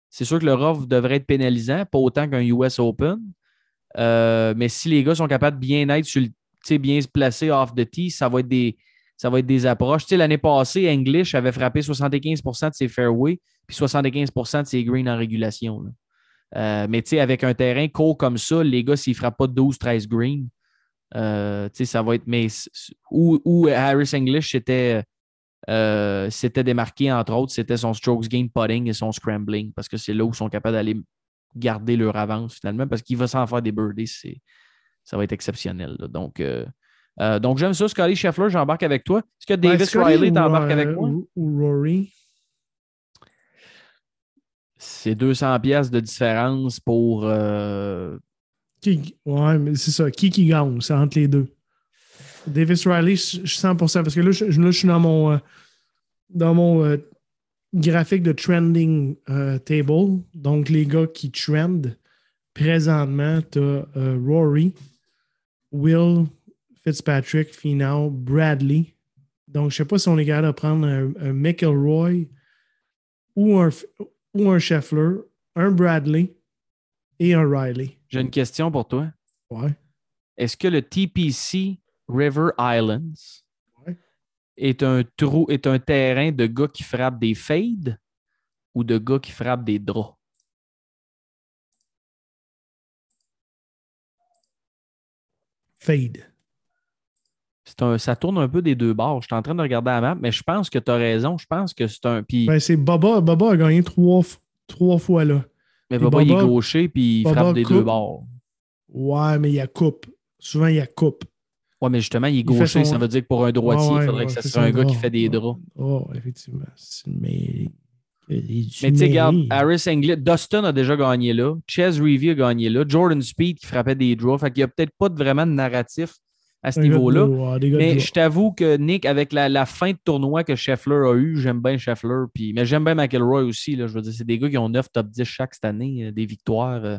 c'est sûr que le rough devrait être pénalisant, pas autant qu'un US Open. Euh, mais si les gars sont capables de bien être sur le, bien se placer off the tee, ça va être des, ça va être des approches. L'année passée, English avait frappé 75% de ses fairways puis 75% de ses greens en régulation. là. Euh, mais avec un terrain court comme ça, les gars, s'ils ne frappent pas 12-13 greens, euh, ça va être. Mais, où, Harris English s'était euh, s'était démarqué, entre autres, c'était son strokes gain putting et son scrambling, parce que c'est là où ils sont capables d'aller garder leur avance finalement, parce qu'il va s'en faire des birdies, c'est, ça va être exceptionnel. là. Donc, euh, euh, donc j'aime ça. Scotty Scheffler, j'embarque avec toi. Est-ce que Davis Ben, Riley ou, t'embarques euh, avec moi? Ou, ou Rory? C'est 200 pièces de différence pour... euh, Qui, ouais, mais c'est ça. Qui qui gagne? C'est entre les deux. Davis Riley, je suis 100%. Parce que là, je, là, je suis dans mon, euh, dans mon euh, graphique de trending euh, table. Donc, les gars qui trendent présentement, tu as Rory, Will, Fitzpatrick, Finau, Bradley. Donc, je ne sais pas si on est capable de prendre un, un McElroy ou un, ou un Scheffler, un Bradley et un Riley. J'ai une question pour toi. Ouais. Est-ce que le TPC River Islands. Est un trou, est un terrain de gars qui frappent des fades ou de gars qui frappent des draws? Fade. C'est un, ça tourne un peu des deux bords. Je suis en train de regarder la map, mais je pense que tu as raison. Je pense que c'est un. Puis, Ben, c'est Baba. Baba a gagné trois, trois fois là. mais Baba, il est gaucher, puis il Baba frappe des deux bords. Ouais, mais il y a coupe. Souvent, il y a coupe. Mais justement, il est Il gaucher. son- Ça veut dire que pour un droitier, ouais, il faudrait ouais, que c'est soit un gars qui fait des draws. Oh, effectivement. Mais. Mais tu sais, regarde, Harris English, Dustin a déjà gagné là. Ches Reevy a gagné là. Jordan Speed qui frappait des draws. Fait qu'il n'y a peut-être pas de- vraiment de narratif à ce niveau-là. Mais je t'avoue que Nick, avec la, la fin de tournoi que Scheffler a eu, j'aime bien Scheffler. Puis, mais j'aime bien McElroy aussi. Là, je veux dire, c'est des gars qui ont 9 top 10 chaque cette année, euh, des victoires. euh,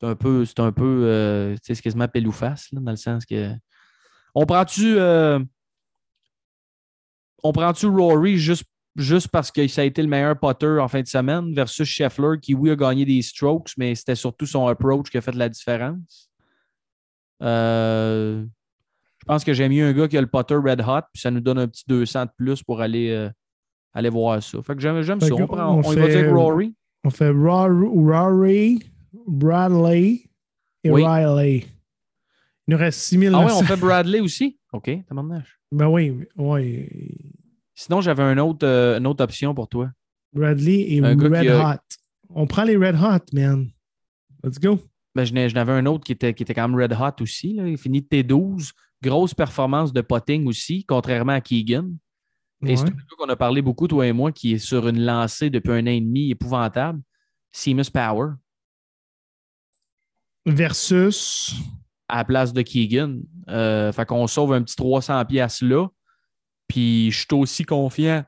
c'est un peu, c'est un peu, euh, tu sais, c'est quasiment pelle ou face, là, dans le sens que. On prend-tu. euh, on prend-tu Rory juste, juste parce que ça a été le meilleur putter en fin de semaine versus Scheffler qui, oui, a gagné des strokes, mais c'était surtout son approach qui a fait la différence? Euh, je pense que j'aime mieux un gars qui a le putter red hot, puis ça nous donne un petit 200 de plus pour aller, euh, aller voir ça. Fait que j'aime, j'aime Fait ça. On, prend, on on y va fait- dire Rory. On fait Rory, Bradley et Oui. Riley. Il nous reste 6000. Ah oui, on fait Bradley aussi? OK, tabarnak. Ben oui, ouais. Sinon, j'avais un autre, euh, une autre option pour toi. Bradley et Un Red a- Hot. On prend les Red Hot, man. Let's go. Ben, je n'avais un autre qui était, qui était quand même red hot aussi. là. Il finit T12. Grosse performance de potting aussi, contrairement à Keegan. Et c'est un gars qu'on a parlé beaucoup, toi et moi, qui est sur une lancée depuis un an et demi épouvantable. Seamus Power Versus. à la place de Keegan. Euh, fait qu'on sauve un petit 300 pièces là. Puis je suis aussi confiant,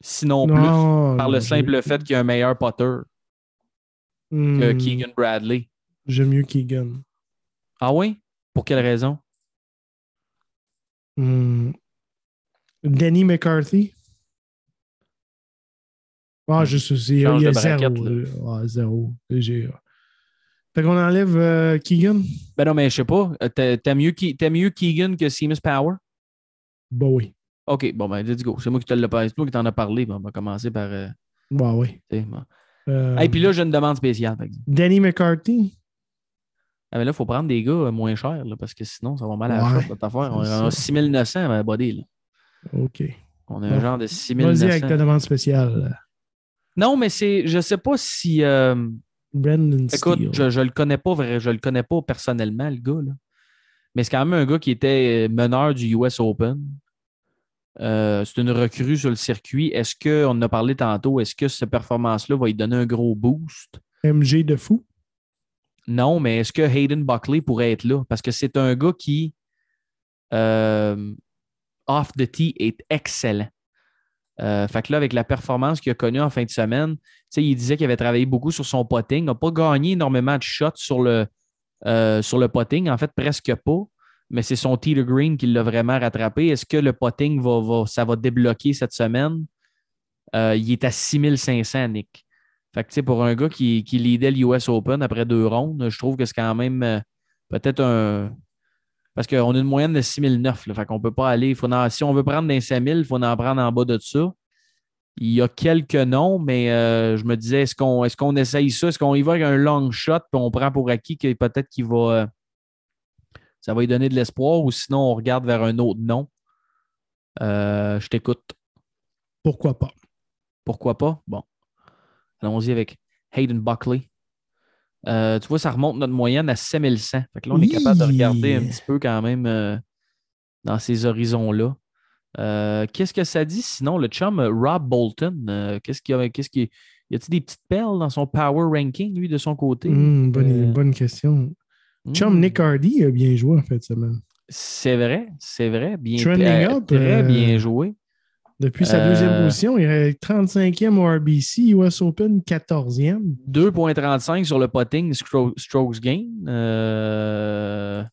sinon plus, Non, par le simple fait qu'il y a un meilleur potter que Hmm, Keegan Bradley. J'aime mieux Keegan. Ah oui? Pour quelle raison? Hmm. Danny McCarthy? Ah, juste aussi. Il y a, Change il y a zéro. Ah, zéro. Fait qu'on enlève euh, Keegan? Ben non, mais je sais pas. Euh, t'a- T'aimes mieux, Ke- mieux Keegan que Seamus Power? Bah oui. OK, bon, ben, let's go. C'est moi qui te l'ai pas- c'est toi qui t'en as parlé. Bon, on va commencer par. euh, Bah oui. bon. Euh, Et puis là, j'ai une demande spéciale, par exemple. Danny McCarthy. Ah, mais là, il faut prendre des gars moins chers, là, parce que sinon, ça va mal à la Ouais, affaire. On a ça. 6900 à body, là. OK. On a un genre de Vas-y 6900. avec ta demande spéciale. Non, mais c'est. Je sais pas si. euh, Brandon écoute, Steele. je, je le connais pas vrai, je le connais pas personnellement, le gars, là. Mais c'est quand même un gars qui était euh, meneur du US Open. Euh, c'est une recrue sur le circuit. Est-ce que, on en a parlé tantôt, est-ce que cette performance-là va lui donner un gros boost? MG de fou. Non, mais est-ce que Hayden Buckley pourrait être là? Parce que c'est un gars qui, euh, off the tee, est excellent. Euh, fait que là, avec la performance qu'il a connue en fin de semaine, il disait qu'il avait travaillé beaucoup sur son potting. Il n'a pas gagné énormément de shots sur le, euh, sur le potting, en fait, presque pas. Mais c'est son tee to green qui l'a vraiment rattrapé. Est-ce que le potting va, va- ça va débloquer cette semaine? Euh, il est à 6500, Nick. Fait que, pour un gars qui, qui leadait l'US Open après deux rondes, je trouve que c'est quand même euh, peut-être un. Parce qu'on a une moyenne de 6009. Là, fait qu'on peut pas aller. Faut en- si on veut prendre des 5000, il faut en prendre en bas de ça. Il y a quelques noms, mais euh, je me disais, est-ce qu'on est qu'on essaye ça? Est-ce qu'on y va avec un long shot puis on prend pour acquis que peut-être qu'il va. euh, ça va lui donner de l'espoir ou sinon on regarde vers un autre nom? Euh, je t'écoute. Pourquoi pas? Pourquoi pas? Bon. Allons-y avec Hayden Buckley. Euh, tu vois, ça remonte notre moyenne à 7100. Fait que là, on est capable de regarder un petit peu quand même euh, dans ces horizons-là. Euh, qu'est-ce que ça dit sinon, le chum Rob Bolton? qu'est-ce qu'il y a? Qu'est-ce qu'il y a-t-il des petites perles dans son power ranking, lui, de son côté? Hmm, bonne, bonne question. Chum hmm, Nick Hardy a bien joué en fait semaine. C'est vrai, c'est vrai. Bien, up, Très euh, bien joué. Depuis sa Euh, deuxième position, il est 35e au RBC, US Open 14e. 2.35 sur le potting stro- strokes gain. Euh,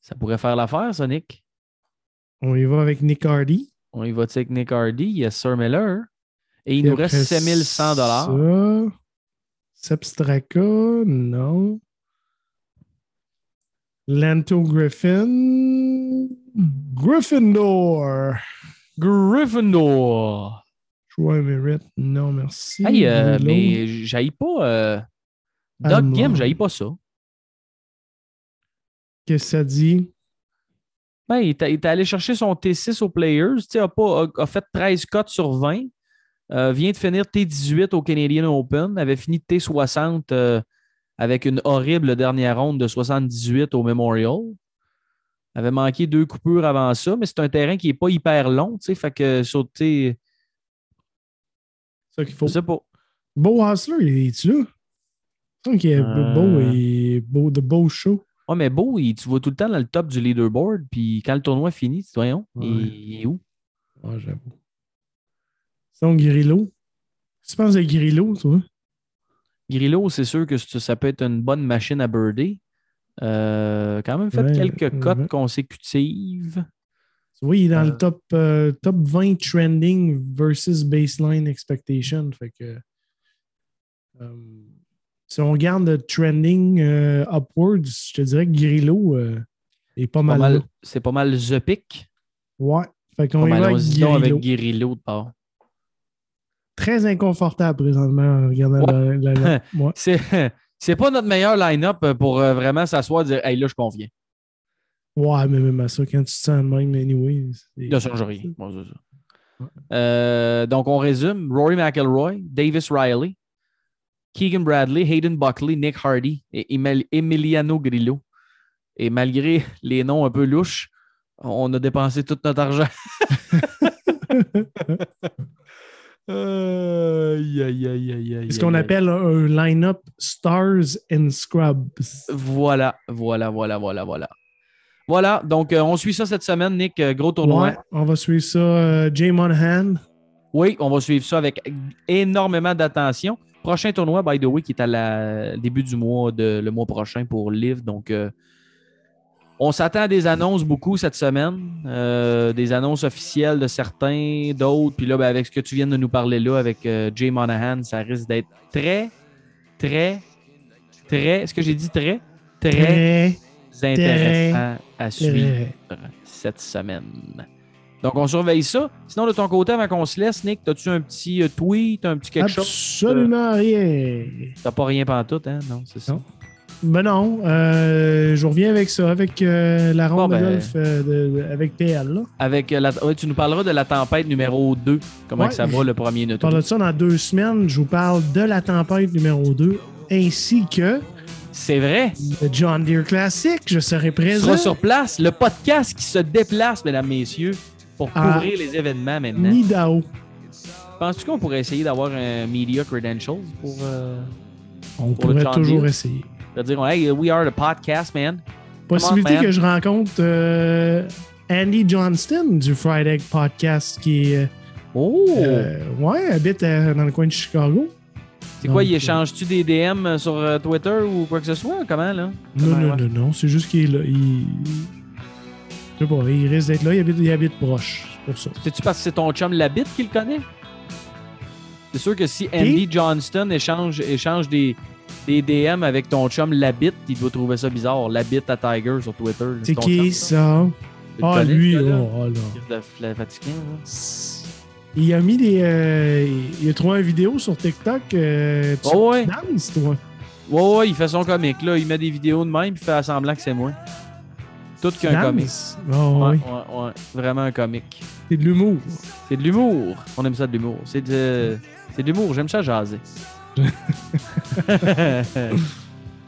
Ça pourrait faire l'affaire, ça, Nick? On y va avec Nick Hardy. On y va avec Nick Hardy, yes, Sir Miller. Et il Et nous reste après 7100 dollars. ça, Sepp Straka, non. Lanto Griffin. Gryffindor. Gryffindor. Choix mérite. Non, merci. Hey, euh, mais j'aille pas. Euh... Doc Allemand. Kim, j'aille pas ça. Qu'est-ce que ça dit? Ben, il, est, il allé chercher son T6 aux Players. A, pas, a, a fait 13 cotes sur 20. Euh, vient de finir T18 au Canadian Open. Avait fini T60 euh, avec une horrible dernière ronde de 78 au Memorial. Avait manqué deux coupures avant ça, mais c'est un terrain qui n'est pas hyper long. Tu sais, fait que sais, C'est ça qu'il faut. Beau Hustler, il est-tu là? Qu'il est Euh. beau et beau, de beau show. Ouais, mais beau, il- tu vas tout le temps dans le top du leaderboard. Puis quand le tournoi finit, tu voyons, Ouais. il, il est où? Ah, j'avoue. Sinon, Grillo. Qu'est-ce que tu penses de Grillo, toi? Grillo, c'est sûr que ça ça peut être une bonne machine à birder. Euh, quand même fait Ouais, quelques cotes ouais. consécutives. Est dans Euh. le top, euh, top 20 trending versus baseline expectation. Fait que. euh, si on regarde le trending euh, upwards, je te dirais que Grillo euh, est pas mal. C'est pas mal The Pick. Ouais. Fait qu'on va avec Grillo. avec de part. Très inconfortable présentement en regardant la, la- la- ouais. C'est, pas notre meilleur line-up pour euh, vraiment s'asseoir et dire Hey, là, je conviens. Ouais, mais même à ça, quand tu te sens de même, anyway. Là, ça change rien. Bon. Euh, donc, on résume Rory McIlroy, Davis Riley, Keegan Bradley, Hayden Buckley, Nick Hardy et Emil- Emiliano Grillo. Et malgré les noms un peu louches, on a dépensé tout notre argent. C'est ce qu'on appelle un line-up Stars and Scrubs. Voilà, voilà, voilà, voilà, voilà. Voilà, donc euh, on suit ça cette semaine, Nick. euh, gros tournoi. Ouais, on va suivre ça. euh, Jay Monahan. Oui, on va suivre ça avec énormément d'attention. Prochain tournoi, by the way, qui est à la début du mois, de, le mois prochain pour Live. Donc, euh, on s'attend à des annonces beaucoup cette semaine. euh, des annonces officielles de certains, d'autres. Puis là, ben, avec ce que tu viens de nous parler là, avec euh, Jay Monahan, ça risque d'être très, très, très. Est-ce que j'ai dit très? Très Très, intéressant à suivre très. cette semaine. Donc, on surveille ça. Sinon, de ton côté, avant qu'on se laisse, Nick, as-tu un petit euh, tweet, un petit quelque chose? Absolument rien. T'as pas rien pantoute, hein? Non, c'est ça. Ben non, euh, je reviens avec ça, avec euh, la ronde Bon, ben. de golf euh, de- de- avec PL. Là. Avec euh, la... ouais, tu nous parleras de la tempête numéro 2. Comment Ouais, que ça va, le premier On neutre? parle de ça dans deux semaines. Je vous parle de la tempête numéro 2 ainsi que C'est vrai? le John Deere Classic. Je serai présent. seras sur place. Le podcast qui se déplace, mesdames, messieurs, pour Ah. couvrir les événements maintenant. Nidao. Penses-tu qu'on pourrait essayer d'avoir un Media Credentials pour. On Pour pourrait toujours Deere? essayer. Veux dire, hey, we are the podcast, man. Possibilité man. que je rencontre euh, Andy Johnston du Fried Egg Podcast qui est, Oh! euh, ouais, habite euh, dans le coin de Chicago. c'est quoi, il échange-tu des DM sur Twitter ou quoi que ce soit? Comment, là? Non, Comment, non, ouais? non, non. C'est juste qu'il est là. Il... Je sais pas, il risque d'être là. Il habite, il habite proche. C'est pour ça. C'est-tu parce que c'est ton chum Labitte qui le connaît? C'est sûr que si Andy Johnston échange, échange des, des DM avec ton chum Labitte, il doit trouver ça bizarre. Labitte à Tiger sur Twitter. là. C'est qui chum, ça? le Ah, lui, gars-là? oh, oh là. La- fatigant, là. Il a mis des. euh, il a trouvé une vidéo sur TikTok. Euh, tu, Oh, ouais. danses, toi. Ouais, ouais, il fait son comique, là. Il met des vidéos de même, puis fait semblant que c'est moi. Tout qu'un comique. danses? Oh, Ouais, oui. ouais, ouais. Vraiment un comique. C'est de l'humour. C'est de l'humour. On aime ça de l'humour. C'est de, c'est de l'humour. J'aime ça jaser.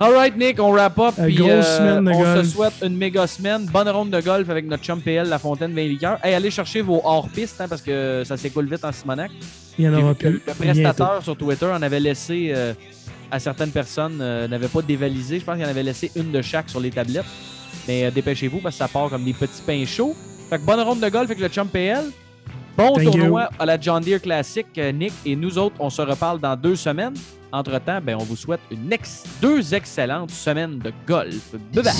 All right, Nick, on wrap up. Euh, puis, semaine de on golf. se souhaite une méga semaine. Bonne ronde de golf avec notre chum PL, La Fontaine 20 liqueurs. Hey, allez chercher vos hors-pistes hein, parce que ça s'écoule vite en Simonac. Il y en aura plus. Le prestateur sur Twitter en avait laissé euh, à certaines personnes, euh, n'avait pas dévalisé. Je pense qu'il en avait laissé une de chaque sur les tablettes. Mais dépêchez-vous parce que ça part comme des petits pains chauds. Fait que bonne ronde de golf avec le chum PL. Bon Thank tournoi à la John Deere Classic, euh, Nick. Et nous autres, on se reparle dans deux semaines. Entre-temps, ben, on vous souhaite une ex- deux excellentes semaines de golf. Bye bye.